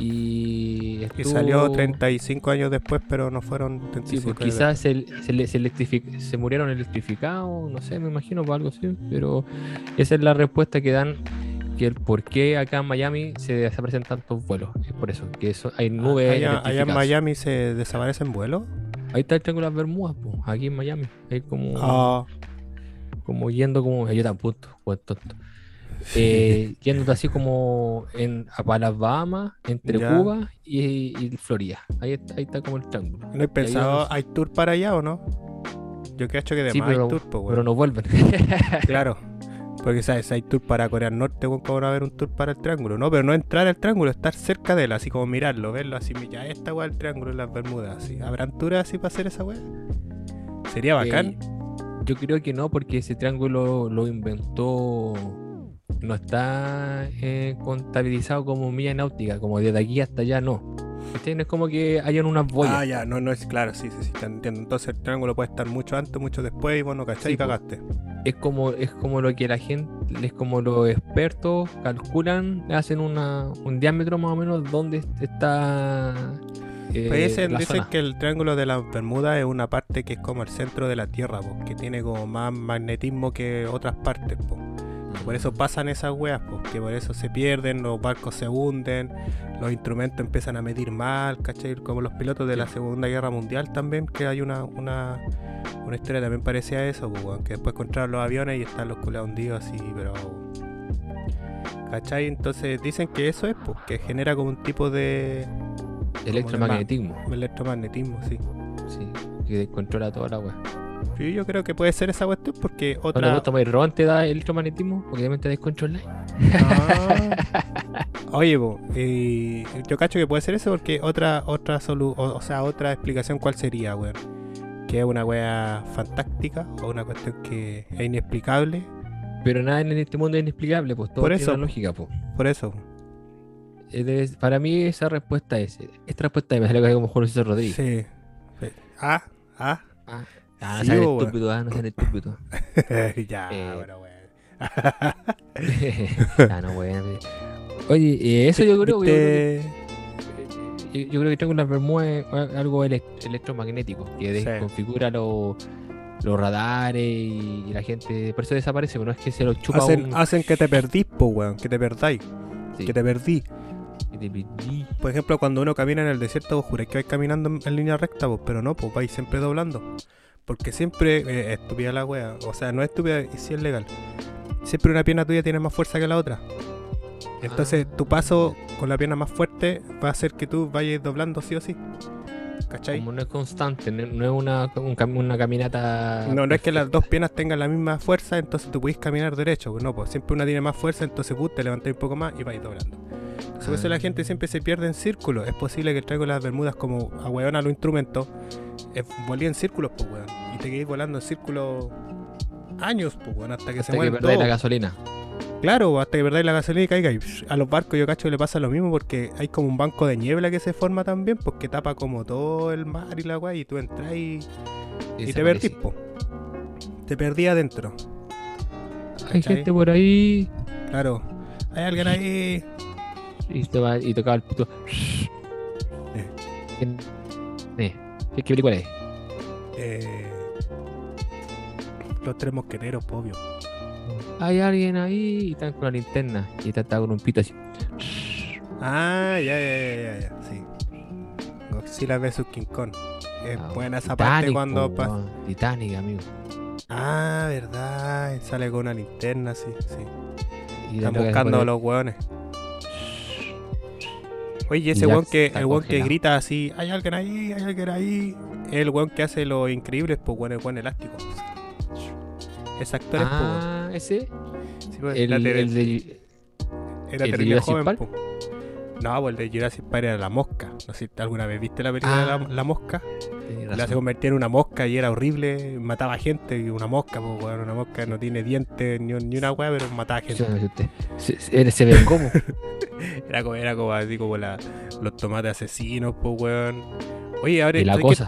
y. Y estuvo- salió 35 años después, pero no fueron Sí, 35 pues años quizás se, se, se electrific- se murieron electrificados, no sé, me imagino, por algo así, pero esa es la respuesta que dan, que el por qué acá en Miami se desaparecen tantos vuelos, es por eso, que eso, hay después. nubes Ah, allá, allá en. Miami se desaparecen vuelos. Ahí está el Triángulo de las Bermudas, pues, aquí en Miami, hay como, Ah, como yendo como, yo tampoco, pues tonto. Eh, yendo así como en, para las Bahamas, entre Ya. Cuba y, y Florida. Ahí está, ahí está como el triángulo. ¿No he pensado, hay tour para allá o no? Yo creo que de Sí, más pero, hay tour, pues, pero no vuelven. [LAUGHS] Claro. Porque, ¿sabes? Hay tour para Corea del Norte, weón, ¿cómo va a haber un tour para el triángulo? No, pero no entrar al triángulo, estar cerca de él, así como mirarlo, verlo, así, ya esta weá el triángulo en las Bermudas, así. ¿Habrán tours así para hacer esa weá? Sería bacán. Eh, yo creo que no, porque ese triángulo lo inventó. No está eh, contabilizado como milla náutica, como desde aquí hasta allá, no. ¿Cachai? No es como que hayan unas boyas. Ah, ya, no, no es claro, sí, sí, sí, te entiendo. Entonces el triángulo puede estar mucho antes, mucho después, y bueno, ¿cachai? Sí, y cagaste. Es como, es como lo que la gente, es como los expertos calculan, hacen una, un diámetro más o menos donde está. eh, Pues dicen, la dicen zona. que el triángulo de las Bermudas es una parte que es como el centro de la Tierra, po, que tiene como más magnetismo que otras partes, po. Por eso pasan esas weas, porque por eso se pierden, los barcos se hunden, los instrumentos empiezan a medir mal, ¿cachai? Como los pilotos de la. Segunda Guerra Mundial también, que hay una, una, una historia también parecía a eso, pues, que después encontraron los aviones y están los culeados hundidos así, pero... ¿Cachai? Entonces dicen que eso es, pues, que genera como un tipo de Electromagnetismo, electromagnetismo, sí. sí, que controla toda la wea. Yo creo que puede ser esa cuestión porque ¿No te otra... gusta Ron te da electromagnetismo? Porque obviamente descontrola. Ah. Oye, po, eh, yo cacho que puede ser eso porque otra otra solu o, o sea, otra explicación cuál sería, weón. que es una wea fantástica o una cuestión que es inexplicable. Pero nada en este mundo es inexplicable, pues todo Por tiene eso. una lógica, pues. Por eso. Es- Para mí esa respuesta es. Esta respuesta me sale como Jorge Luis Rodríguez. Sí. sí. Ah, ah. Ah, ah, no Sí, sean estúpidos, ah, no sean estúpidos. [LAUGHS] ya, Eh. bueno, [LAUGHS] weón. ah, no, weón. Oye, eh, eso yo creo, que. Yo, yo creo que tengo una Bermuda algo elec- electromagnético que Sí. desconfigura los los radares y, la gente por eso desaparece, pero no es que se lo chupa Hacen, un hacen que te perdís, po, weón. Que te perdáis. Sí, Que te perdí. que te perdí. Por ejemplo, cuando uno camina en el desierto, vos juráis que vais caminando en, línea recta, pues, pero no, pues vais siempre doblando. Porque siempre eh, es estúpida la wea. O sea, no es estúpida y sí es legal. Siempre una pierna tuya tiene más fuerza que la otra. Entonces, Ah. tu paso con la pierna más fuerte va a hacer que tú vayas doblando sí o sí. ¿Cachai? Como no es constante, no, no es una, un cam- una caminata. No, no es que las dos piernas tengan la misma fuerza, entonces tú puedes caminar derecho. No, pues siempre una tiene más fuerza, entonces tú te levantas un poco más y vais doblando. Entonces, por eso la Ah. gente siempre se pierde en círculos. Es posible que traigo las bermudas como a weón a los instrumentos. eh, volví en círculos, pues weón. Te quedé volando en círculos años, pues hasta que hasta se que mueven perdáis la gasolina. Claro, hasta que perdáis la gasolina y caiga. Y psh, a los barcos yo cacho que le pasa lo mismo porque hay como un banco de niebla que se forma también, pues que tapa como todo el mar y la weá, y tú entras y, y te perdís, po. Te perdí adentro. Hay gente por ahí Claro. Hay alguien ahí. y, te va- y tocaba el puto. Eh. ¿Quién- eh, ¿Qué, qué película es? eh, los tres mosqueteros, obvio. Hay alguien ahí y están con la linterna y está, está con un pito así. Ah, ya, ya, ya, ya, ya, sí. Godzilla vs King Kong. Es Ah, buena esa parte cuando pasa. Titanic, amigo. Ah, verdad. Sale con una linterna, sí, sí. Y Están buscando a los hueones. Oye, ese weón que, el weón que grita así, hay alguien ahí, hay alguien ahí. El weón que hace los increíbles, pues weón, el weón elástico. Actor es, weón. Ah, ese. Sí, pues, El, de. era el de terrible joven, Park. No, pues el de Jurassic Park era la mosca. No sé si alguna vez viste la película de Ah. la, la mosca. La se convertía en una mosca y era horrible. Mataba gente. Y una mosca, pues weón, una mosca no tiene dientes ni, un- ni una weá, pero mataba gente. Se, se, se como. [LAUGHS] Era como, era como así como la, los tomates asesinos, pues weón. Oye, ahora Y la ¿sabes qué?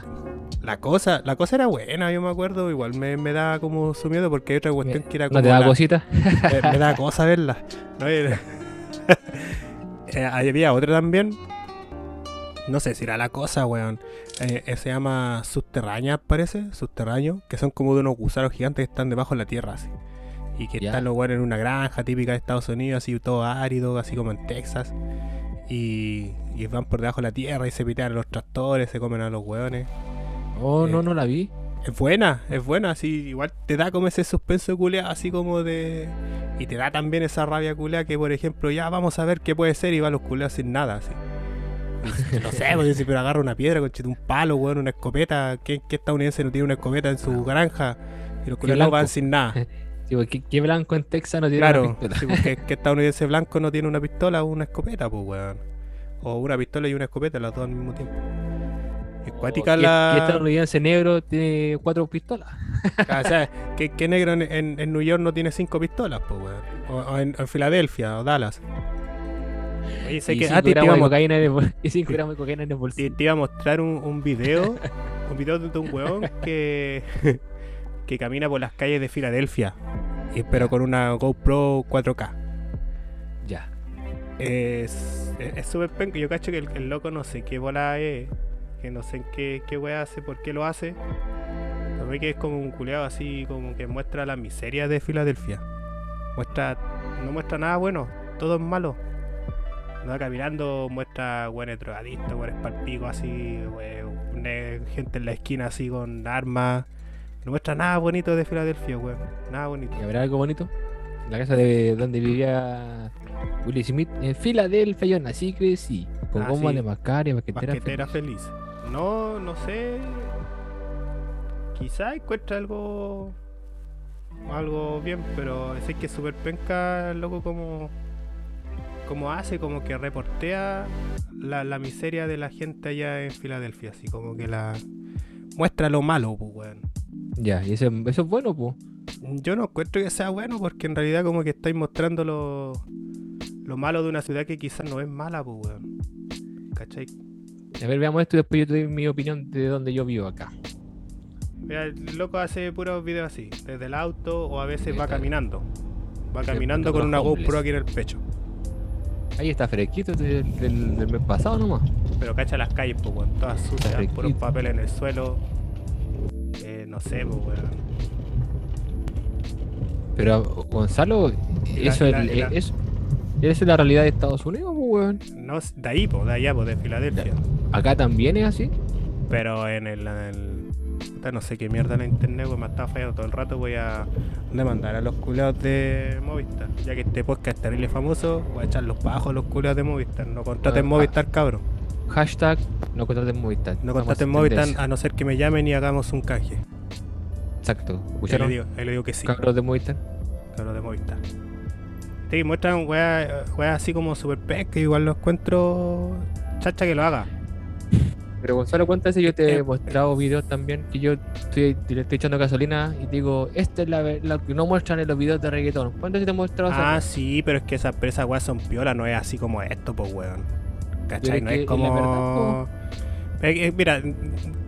La cosa, la cosa era buena, yo me acuerdo, igual me, me da como su miedo porque hay otra cuestión que era como ¿No te da la- cosita? [LAUGHS] eh, me da cosa verla. No, [LAUGHS] Eh, había otra también. No sé si era la cosa, weón. Eh, eh, se llama Subterránea, parece. Subterráneo. Que son como de unos gusanos gigantes que están debajo de la tierra, así. Y que están los weones en una granja típica de Estados Unidos, así todo árido, así como en Texas. Y, y van por debajo de la tierra y se pitean a los tractores, se comen a los weones. Oh, no, Eh, no la vi. Es buena, es buena, así igual te da como ese suspenso culeado, así como de... Y te da también esa rabia culeada que, por ejemplo, ya vamos a ver qué puede ser y van los culeados sin nada, así. No sé, pues pero agarra una piedra, conchito, un palo, weón, una escopeta. ¿Qué, qué estadounidense no tiene una escopeta en su granja? Y los culeados van sin nada. [LAUGHS] Porque ¿qué, qué blanco en Texas no tiene Claro, una pistola? sí, porque [LAUGHS] ¿qué estadounidense blanco no tiene una pistola o una escopeta, pues, weón? O una pistola y una escopeta, las dos al mismo tiempo. Es cuática ¿Qué- la... qué estadounidense negro tiene cuatro pistolas? [LAUGHS] Ah, o sea, ¿qué, qué negro en, en- en New York no tiene cinco pistolas, pues, weón? O, o en, en Filadelfia o Dallas. Oye, sé y que ah, te, iba a cocaína en el y cinco Sí. [LAUGHS] gramos de cocaína en el te- bolsillo. te iba a mostrar un, un video, [LAUGHS] un video de un weón que, que camina por las calles de Filadelfia, y- pero con una GoPro 4K. Ya. Es súper penca. Yo cacho que el, el loco no sé qué bola es, que no sé en qué, qué wea hace, por qué lo hace. Pero ve que es como un culeado así, como que muestra la miseria de Filadelfia. Muestra, no muestra nada bueno, todo es malo. No va caminando, muestra buenos drogadictos, buenos palpicos así, we- ne- gente en la esquina así con armas. No muestra nada bonito de Filadelfia, weón. Nada bonito. ¿Y habrá algo bonito? La casa de donde vivía Willie Smith en Filadelfia, yo nací, crecí. Con Ah, goma sí. de mascaria, basquetera. Basquetera feliz. feliz. No, no sé. Quizá encuentra algo. Algo bien, pero sé que es súper penca, loco, como. Como hace, como que reportea la, la miseria de la gente allá en Filadelfia. Así como que la. muestra lo malo, pues, weón. Ya, y eso, eso es bueno, pues. Yo no encuentro que sea bueno porque en realidad como que estáis mostrando lo, lo malo de una ciudad que quizás no es mala, pues, weón. ¿Cachai? A ver, veamos esto y después yo te doy mi opinión de donde yo vivo acá. Mira, el loco hace puros videos así, desde el auto o a veces va caminando. Va caminando con una homeless. GoPro aquí en el pecho. Ahí está fresquito del, del- del mes pasado nomás. Pero cacha las calles, pues, weón. Todas sucias, fresquito. puros papeles en el suelo. Eh, no sé, pues. Pero Gonzalo, la- eso, la- la- eso, esa es la realidad de Estados Unidos, pues, weón. No, de ahí, pues, de allá, pues, de Filadelfia. Acá también es así. Pero en el, en el- puta, no sé qué mierda en la internet, pues me está fallando todo el rato. Voy a demandar a los culeados de Movistar. Ya que este podcast es terrible famoso, voy a echar los bajos a los culeados de Movistar. No contraten Ah, Movistar, cabrón. Hashtag no contraten Movistar. No contraten en Movistar a no ser que me llamen y hagamos un canje. Exacto. Ahí le ¿Escucharon? digo, ahí le digo que sí, Cabros de Movistar. cabros de Movistar. Sí, muestran weas weas así como super que igual lo encuentro chacha que lo haga. Pero Gonzalo, ¿cuántas veces yo te he Eh, mostrado videos también que yo estoy, le estoy echando gasolina y digo, esta es la, la que no muestran en los videos de reggaetón? ¿Cuántas veces te he mostrado Ah, eso? sí, pero es que esas esas weas son piolas, no es así como esto, pues weón. ¿Cachai? No es como. verdad, Eh, eh, mira,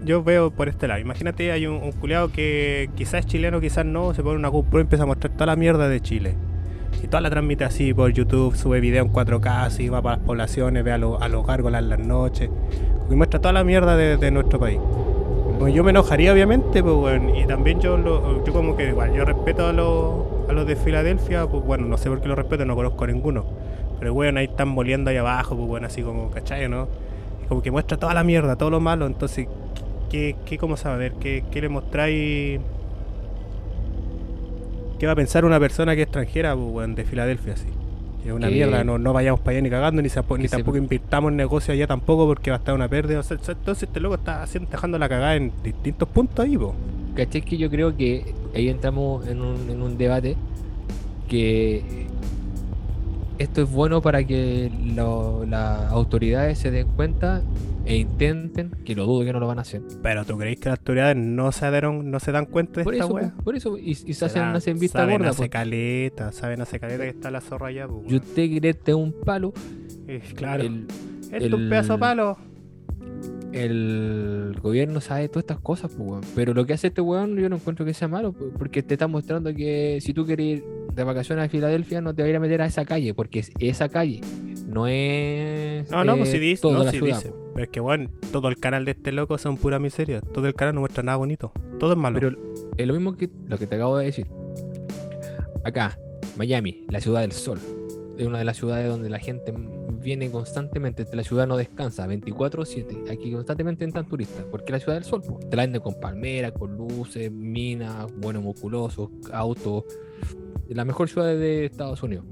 yo veo por este lado. Imagínate, hay un, un culiado que quizás es chileno, quizás no, se pone una GoPro y empieza a mostrar toda la mierda de Chile. Y toda la transmite así por YouTube, sube video en 4K, así va para las poblaciones, ve a, los- a los gárgolas en las noches. Y muestra toda la mierda de, nuestro país. Pues yo me enojaría, obviamente, pues bueno. Y también yo, lo, yo como que igual, yo respeto a los, a los de Filadelfia, pues bueno, no sé por qué los respeto, no conozco a ninguno. Pero bueno, ahí están moliendo ahí abajo, pues bueno, así como, ¿cachai, no? Y como que muestra toda la mierda, todo lo malo, entonces, ¿qué, qué cómo saber? ¿Qué, qué le mostráis? ¿Qué va a pensar una persona que es extranjera, pues de Filadelfia, así? Es una mierda, no, no vayamos para allá ni cagando, ni, se- ni que se- tampoco invirtamos en negocio allá tampoco porque va a estar una pérdida. O sea, entonces este loco está haciendo, dejando la cagada en distintos puntos ahí, pues. ¿Cachai? Que yo creo que ahí entramos en un, en un debate que esto es bueno para que lo- las autoridades se den cuenta e intenten, que lo dudo que no lo van a hacer. Pero ¿tú creéis que las autoridades no se dieron, no se dan cuenta de Por esta eso, wea? por eso, y, y se Se hacen, dan- hacen vista saben gorda. hacer po. caleta, saben hacer caleta que está la zorra allá, pues. Y usted quiere tener un palo, Eh, claro. el, Esto es un pedazo de palo. el gobierno sabe todas estas cosas, pues, weón. pero lo que hace este weón yo no encuentro que sea malo, pues, porque te está mostrando que si tú quieres ir de vacaciones a Filadelfia no te vas a ir a meter a esa calle, porque es esa calle, no es No, no, eh, pues si dice, toda no, la si ciudad, dice. Pero es que, bueno, todo el canal de este loco son pura miseria. Todo el canal no muestra nada bonito. Todo es malo. Pero es lo mismo que lo que te acabo de decir. Acá, Miami, la ciudad del sol. Es una de las ciudades donde la gente viene constantemente. La ciudad no descansa 24-7. Aquí constantemente entran turistas. Porque la ciudad del sol. po. Te la venden con palmeras, con luces, minas, buenos musculosos, autos. La mejor ciudad de Estados Unidos.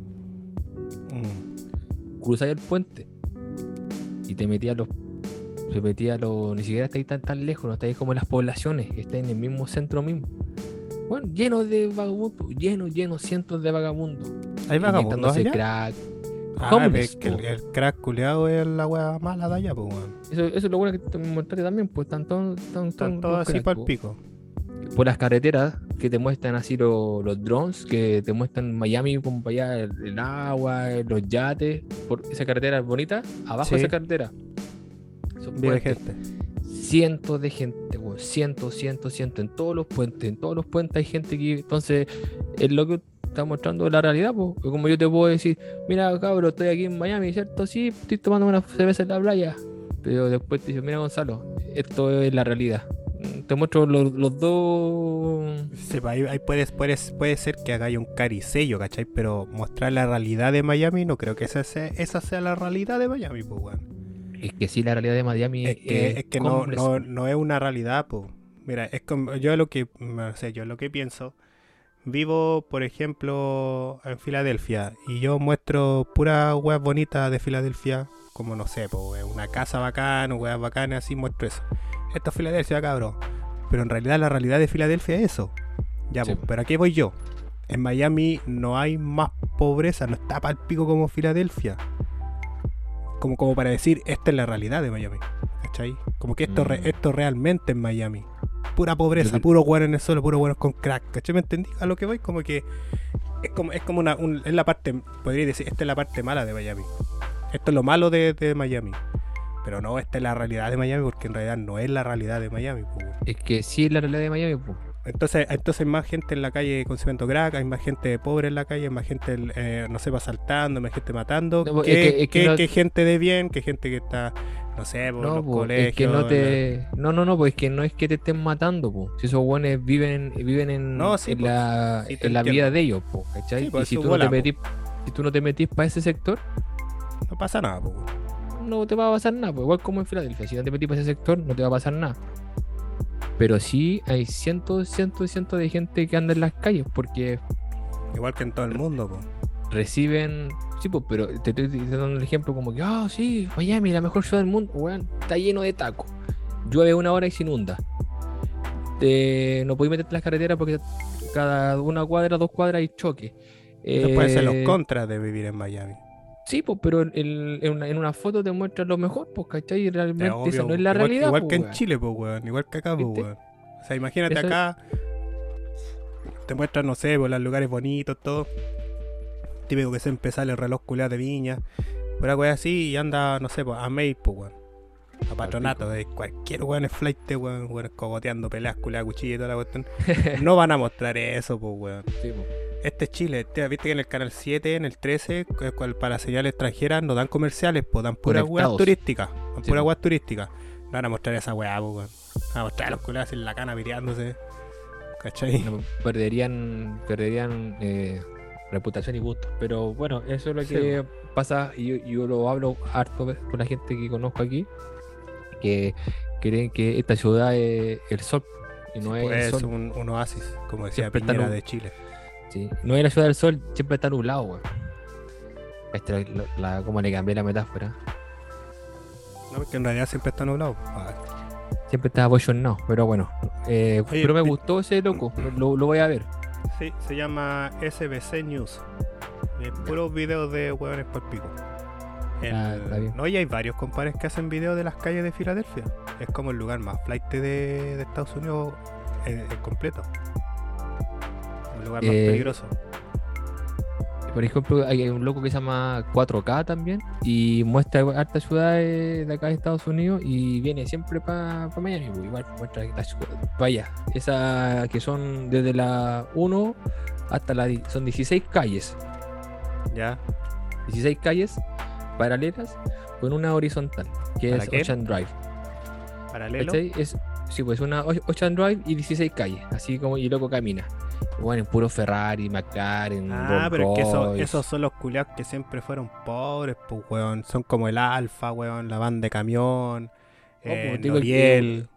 Mm. Cruzáis el puente y te metías los. Se metía los. Ni siquiera estáis tan, tan lejos, no estáis como en las poblaciones, estáis en el mismo centro mismo. Bueno, lleno de vagabundos, lleno, lleno, cientos de vagabundos. ¿Hay vagabundos allá? crack. Ah, homeless, es que el, crack culeado es la wea mala de allá, pues, weón. Eso, eso es lo bueno que te mostré también, pues están todos, están todos así para el pico. Por las carreteras que te muestran así lo- los drones, que te muestran Miami como para allá, el, el agua, los yates. Por esa carretera es bonita, abajo Sí. de esa carretera. son puentes. gente. cientos de gente, weón, cientos, cientos, cientos, en todos los puentes, en todos los puentes hay gente que, entonces, es lo que está mostrando la realidad, pues, como yo te puedo decir, mira cabrón, estoy aquí en Miami, ¿cierto? Sí, estoy tomando una cerveza en la playa, pero después te dice, mira Gonzalo, esto es la realidad. Te muestro los, los dos... Sí, pues, ahí, ahí puedes, puedes, puede ser que hagáis un caricello, ¿cachai? Pero mostrar la realidad de Miami, no creo que esa sea, esa sea la realidad de Miami, pues, weón. Es que sí, la realidad de Miami Es que, es es que no, no, no es una realidad, pues. Mira, es como, yo lo que, no sé, yo lo que pienso, vivo, por ejemplo, en Filadelfia y yo muestro puras weas bonitas de Filadelfia, como no sé, pues, una casa bacana, weas bacanas, así muestro eso. Esto es Filadelfia, cabrón. Pero en realidad la realidad de Filadelfia es eso. Ya, Sí. pues, pero aquí voy yo. En Miami no hay más pobreza, no está para el pico como Filadelfia. Como, como para decir, esta es la realidad de Miami. ¿Cachai? Como que esto, re- Mm. esto realmente es Miami. pura pobreza, puro weón en el suelo, puro weón con crack. ¿Cachai? ¿Me entendí? A lo que voy, como que es como, es como una, un- es la parte, podría decir, esta es la parte mala de Miami. Esto es lo malo de, de Miami. Pero no, esta es la realidad de Miami, porque en realidad no es la realidad de Miami. pues. Es que sí es la realidad de Miami, po. Entonces, entonces hay más gente en la calle consumiendo crack, hay más gente pobre en la calle, hay más gente, eh, no sé, asaltando, más gente matando, No, pues, que, es que- es que que- no- que gente de bien, que gente que está, no sé, por No, los po, colegios. es que no te. No, no, no, pues es que no es que te estén matando, po. Si esos buenos viven, viven en, No, sí, en po. la, Sí, te en la entiendo. vida de ellos, po, ¿cachai? Sí, pues, y si tú, no bola, metís, si tú no te metís para ese sector, No pasa nada, po. No te va a pasar nada, pues igual como en Filadelfia, si no te metís para ese sector, no te va a pasar nada. Pero sí hay cientos, cientos, cientos de gente que anda en las calles porque Igual que en todo el mundo, po. reciben. Sí, pues, pero te estoy dando un ejemplo como que, ah, sí, Miami, la mejor ciudad del mundo, weón, está lleno de tacos. Llueve una hora y se inunda. Te- no podéis meterte en las carreteras porque cada una cuadra, dos cuadras hay choque. Esos pueden ser los Eh, contras de vivir en Miami. Sí, pues, pero en, en- en una, en una foto te muestran lo mejor, pues, ¿cachai? Y realmente Es esa obvio, no es la igual, realidad. Igual pues, que en weón. Chile, pues, weón. Igual que acá, pues, weón. O sea, imagínate Eso- acá. Te muestran, no sé, pues, los lugares bonitos, todo. Típico que siempre sale el reloj culeado de viña. Pura weón así y anda, no sé, pues, a May, pues, weón. A patronato, de cualquier weón es flight, weón, weón, cogoteando peleas, culeadas, cuchillas y toda la cuestión. [LAUGHS] no van a mostrar eso, pues, weón. Sí, pues. Este es Chile, este, viste que en el canal 7, en el 13, que es cual para señales extranjeras no dan comerciales, pues dan puras weas turísticas. Dan Sí, puras weas turísticas. No van a mostrar esa weá, pues. Van a mostrar a los culeados en la cana piriándose. ¿Cachai? No, perderían perderían eh, reputación y gusto. Pero bueno, eso es lo Sí, que pasa y yo, yo lo hablo harto con la gente que conozco aquí, que creen que esta ciudad es el sol y no es Pues el es sol. un, un oasis, como decía Siempre Piñera de Chile. Sí. No es la ciudad del sol, siempre está nublado, weón. Esta es la, la- como le cambié la metáfora. No, porque en realidad siempre está nublado. Ah, Siempre está bochornado, pero bueno. eh, Oye, pero me gustó ese loco, lo, lo voy a ver. Sí, se llama SBC News. Eh, puros videos de hueones por pico. El- Ah, está bien. no, y hay varios compadres que hacen videos de las calles de Filadelfia. Es como el lugar más flight de, de Estados Unidos en, en completo. Lugar más Eh, peligroso. Por ejemplo, hay un loco que se llama 4K también y muestra hartas ciudades de acá de Estados Unidos y viene siempre para Miami. pues, Igual muestra la ciudad. Vaya, esas que son desde la 1 hasta la. Son 16 calles. Ya. 16 calles paralelas con una horizontal, que ¿Para es qué? Ocean Drive. Paralelo. Es, sí, pues una Ocean Drive y 16 calles, así como y loco camina. Bueno, en puro Ferrari, McLaren, Ah, Rolls pero es que eso- esos son los culiados que siempre fueron pobres, pues, weón. Son como el Alfa, weón, la van de camión, eh, pues, el- Noriel.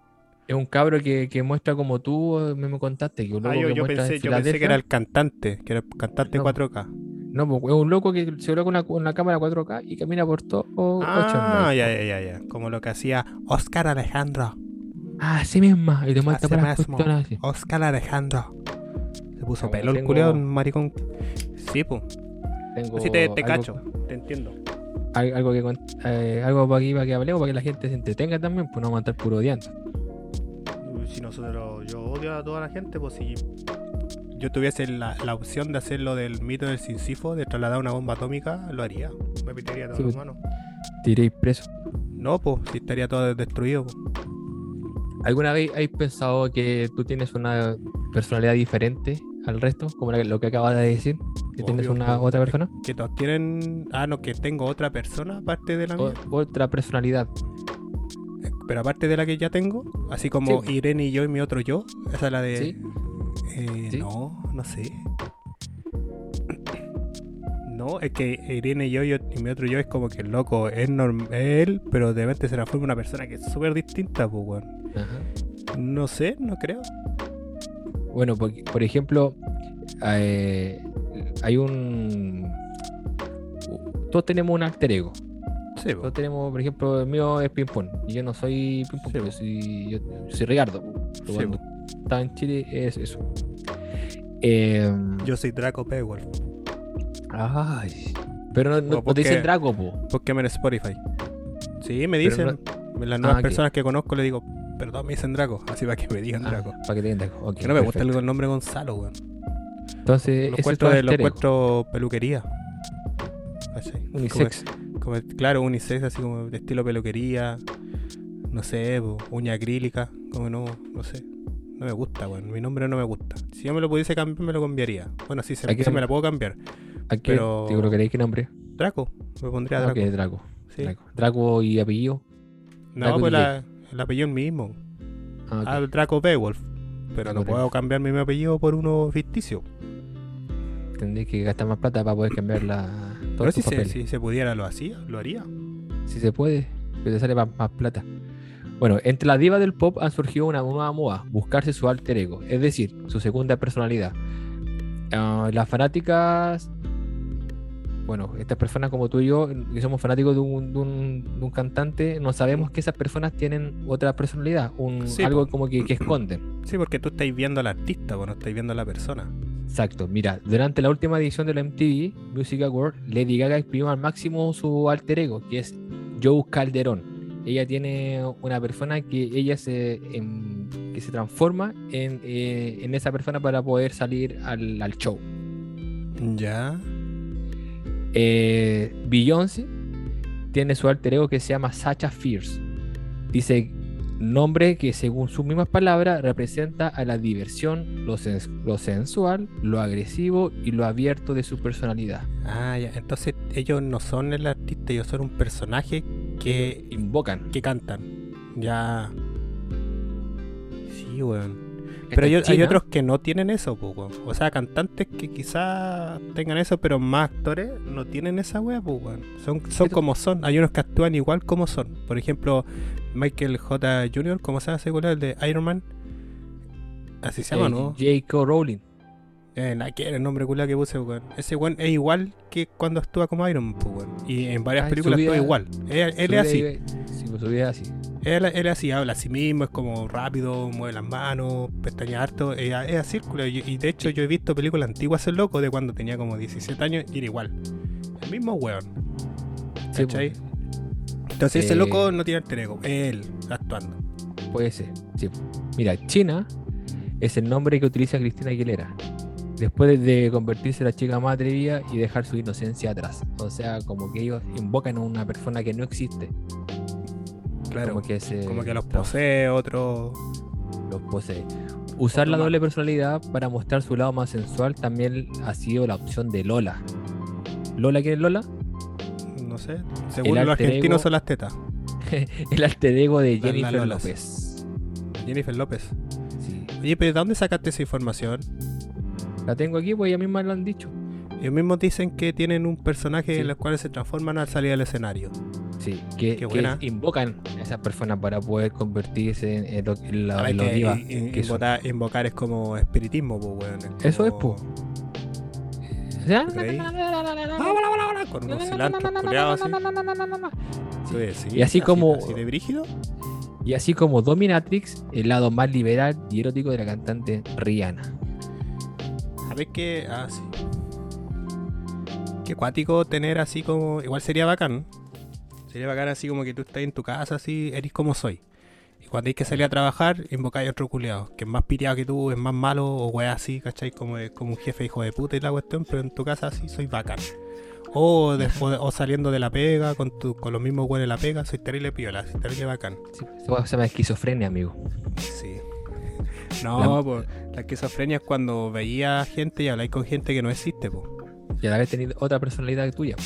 Es un cabro que, que muestra como tú eh, me, contaste. Que un Ah, loco yo, que yo pensé, yo pensé que era el cantante, que era el cantante No. 4K. No, pues, es un loco que se coloca una, una cámara 4K y camina por todo Ah, ya, ya, ya, ya. Como lo que hacía Oscar Alejandro. Ah, sí misma. Y te muestra para las así. Oscar Alejandro. Se puso pelo el tengo- culiao, un maricón. Sí, pues. Tengo Sí, te, te algo, cacho. Te entiendo. al- Algo, que eh, algo para aquí para que hablemos, para que la gente se entretenga también, pues no vamos a estar puro odiando. Si nosotros, yo odio a toda la gente, pues si yo tuviese la, la opción de hacer lo del mito del Sinsifo, de trasladar una bomba atómica, lo haría. Me pitaría todo Sí, lo pues. humano. Te iréis preso. No, pues, si estaría todo destruido. pues. ¿Alguna vez has pensado que tú tienes una personalidad diferente al resto? Como lo que acabas de decir, que tienes una pues. otra persona. Que todos tienen. Ah, no, que tengo otra persona aparte de la mía. O- otra personalidad. Pero aparte de la que ya tengo, así como Sí. Irene y yo y mi otro yo, esa es la de. Sí. Eh, Sí. No, no sé. No, es que Irene y yo, yo y mi otro yo es como que el loco es, norm- es él, pero de repente se transforma en una persona que es súper distinta, pues, weón. Ajá. No sé, no creo. Bueno, por, por ejemplo, eh, hay un. Todos tenemos un alter ego. Sí. Todos tenemos, por ejemplo, el mío es ping pong. Y yo no soy ping pong, Sí, yo soy, yo soy Ricardo. Pero Sí, cuando estaba en Chile es eso. Em, Yo soy Draco Paywall. ay, pero no, no, O no te dicen porque- Draco, po. Búsqueme en Spotify. Sí, me dicen. Las nuevas Ah, personas que conozco le digo pero todos me dicen Draco, así para que me digan Ah, Draco. para que te entiendas. Ok, que no me gusta el nombre Gonzalo, weón. Entonces, Lo encuentro, de- lo encuentro peluquería. ¿Cachai? unisex. Como, como- claro, unisex, así como de estilo peluquería. No sé, uña acrílica. Como no, no sé. No me gusta, weón. Mi nombre no me gusta. Si yo me lo pudiese cambiar, me lo cambiaría. Bueno, sí, se, sí me la puedo cambiar. ¿A qué? pero- Te lo queréis que nombre? Draco, me pondría Ah, Draco. Draco. Sí. Draco. Draco y apellido. No, Draco pues la, el apellido mismo. Ah, ok. Ah, Draco Beowulf. Pero Draco no puedo cambiarme mi apellido por uno ficticio. Tendréis que gastar más plata para poder cambiar la, Pero si se, si se pudiera, lo hacía, lo haría. Si se puede, pero te sale más, más plata. Bueno, entre las divas del pop han surgido una nueva moda, buscarse su alter ego, es decir, su segunda personalidad. Ah, las fanáticas, bueno, estas personas como tú y yo, que somos fanáticos de un, de un- de un cantante, no sabemos que esas personas tienen otra personalidad, un, Sí, algo como que, que esconden. Sí, porque tú estáis viendo al artista, pues no estáis viendo a la persona. Exacto, mira, durante la última edición de la MTV Music Award, Lady Gaga exprimió al máximo su alter ego, que es Joe Calderón. Ella tiene una persona que ella se, em, que se transforma en, eh, en esa persona para poder salir al, al show. Ya. Eh, Beyoncé tiene su alter ego que se llama Sacha Fierce. Dice nombre que según sus mismas palabras representa a la diversión, lo, sens- lo sensual, lo agresivo y lo abierto de su personalidad. Ah, ya. Entonces ellos no son el artista, ellos son un personaje que, invocan. que cantan. Ya. Sí, weón. Pero hay, hay otros que no tienen eso, poco. O sea, cantantes que quizás tengan eso, pero más actores no tienen esa wea, pues, weón. Son, son como son. Hay unos que actúan igual como son. Por ejemplo, Michael J. Jr., ¿cómo se weón? El de Iron Man. Así se llama, ¿no? J.K. Rowling. Eh, nada que ver, el nombre culiao que puse, weón. Ese weón es igual que cuando actúa como Iron Man, pues. Y en varias películas actúa igual. Él, es así. Sí, pues su vida es así. Él, él así, habla a sí mismo, es como rápido, mueve las manos, pestaña harto, es, a- círculo. Y, y de hecho yo he visto películas antiguas el loco de cuando tenía como 17 años y era igual. El mismo weón. ¿Cachai? Entonces ese Eh, loco no tiene alter ego, es él actuando. puede ser. sí. Mira, China es el nombre que utiliza Cristina Aguilera. Después de, de convertirse en la chica más atrevida y dejar su inocencia atrás. O sea, como que ellos invocan a una persona que no existe. Claro. Como que, se, Como que los posee, otro. los posee. Usar la Otro doble personalidad para mostrar su lado más sensual también ha sido la opción de Lola. ¿Lola quién es Lola? No sé. Según los argentinos ego- son las tetas. [LAUGHS] el alter ego de Jennifer. López. Jennifer López. Sí. Oye, pero ¿de dónde sacaste esa información? La tengo aquí, pues ella misma lo han dicho. Ellos mismos dicen que tienen un personaje Sí. en el cual se transforman al salir al escenario. Sí, que, invocan a esas personas para poder convertirse en, en lo, en la- A ver, en lo que in- invocar, invocar es como espiritismo, pues, weón. Eso es, como-? Ah, bala, Con unos cilantros culeados así. Sí, sí, Y así como- Así de brígido. Y así como Dominatrix, el lado más liberal y erótico de la cantante Rihanna. Ver qué. Ah, sí. Qué cuático tener así como. Igual sería bacán. Sería bacán así como que tú estás en tu casa, así, eres como soy. Y cuando hay que salir a trabajar, invocáis a otro culeado, que es más piriado que tú, es más malo, o weá así, ¿cachai? Como, como un jefe hijo de puta y la cuestión, pero en tu casa así soy bacán. O, después, o saliendo de la pega, con, tu, con los mismos weones de la pega, soy terrible piola, soy terrible bacán. Sí, se llama esquizofrenia, amigo. Sí. [LAUGHS] No, pues la esquizofrenia es cuando veía gente y habláis con gente que no existe, pues. Y a la vez tenido otra personalidad tuya.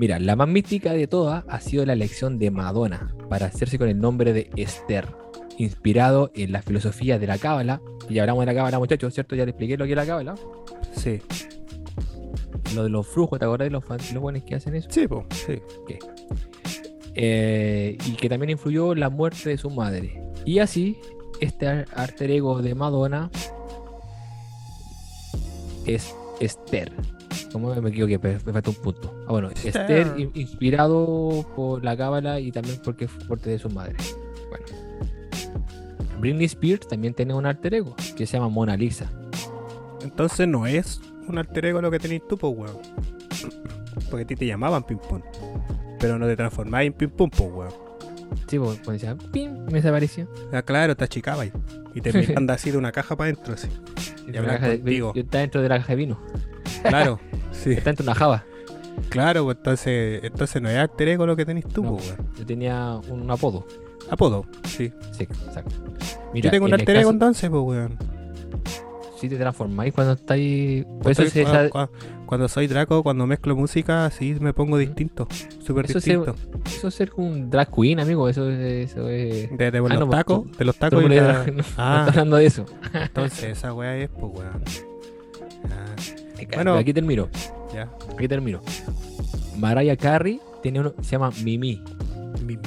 Mira, la más mística de todas ha sido la elección de Madonna para hacerse con el nombre de Esther, inspirado en la filosofía de la Cábala. Y ya hablamos de la Cábala, muchachos, ¿cierto? Ya le expliqué lo que es la Cábala. Sí. Lo de los flujos, ¿te acordás de los, los buenos que hacen eso? Sí, pues, sí. Eh, y que también influyó la muerte de su madre. Y así, este alter ego de Madonna es Esther. ¿Cómo me equivoqué? Me falta un punto. Ah, bueno, Esther. Esther, in- inspirado por la cábala y también porque fue muerte de su madre. Bueno. Britney Spears también tiene un alter ego que se llama Mona Lisa. Entonces no es un alter ego lo que tenéis tú, pues, weón. Porque a ti te llamaban ping pong. Pero no te transformáis en ping pong, pues, weón. Sí, pues, cuando decía, pim, me desapareció. Ah, claro, te achicaba y, y te mirando [LAUGHS] así de una caja para adentro, así. Y de- yo estaba dentro de la caja de vino. Claro, [LAUGHS] sí. Está dentro de una java. Claro, pues entonces, entonces no es alter ego lo que tenés tú, No. pues. Yo tenía un apodo. Apodo, sí. Sí, exacto. Yo tengo un alter ego caso- entonces, pues, weón. Sí te transformáis cuando estáis... Por eso se... cuando soy Draco, cuando mezclo música, sí me pongo distinto. Súper distinto. Eso es ser un drag queen, amigo. Eso es... Eso es... De, de Ah, los no, pues, tacos, tú- de los tacos y la- drag- no, no Ah, hablando de eso. entonces esa weá es, pues, weón. Ah, [LAUGHS] Bueno, aquí termino. ya. Aquí termino. Mariah Carey tiene uno se llama Mimi. Mimi.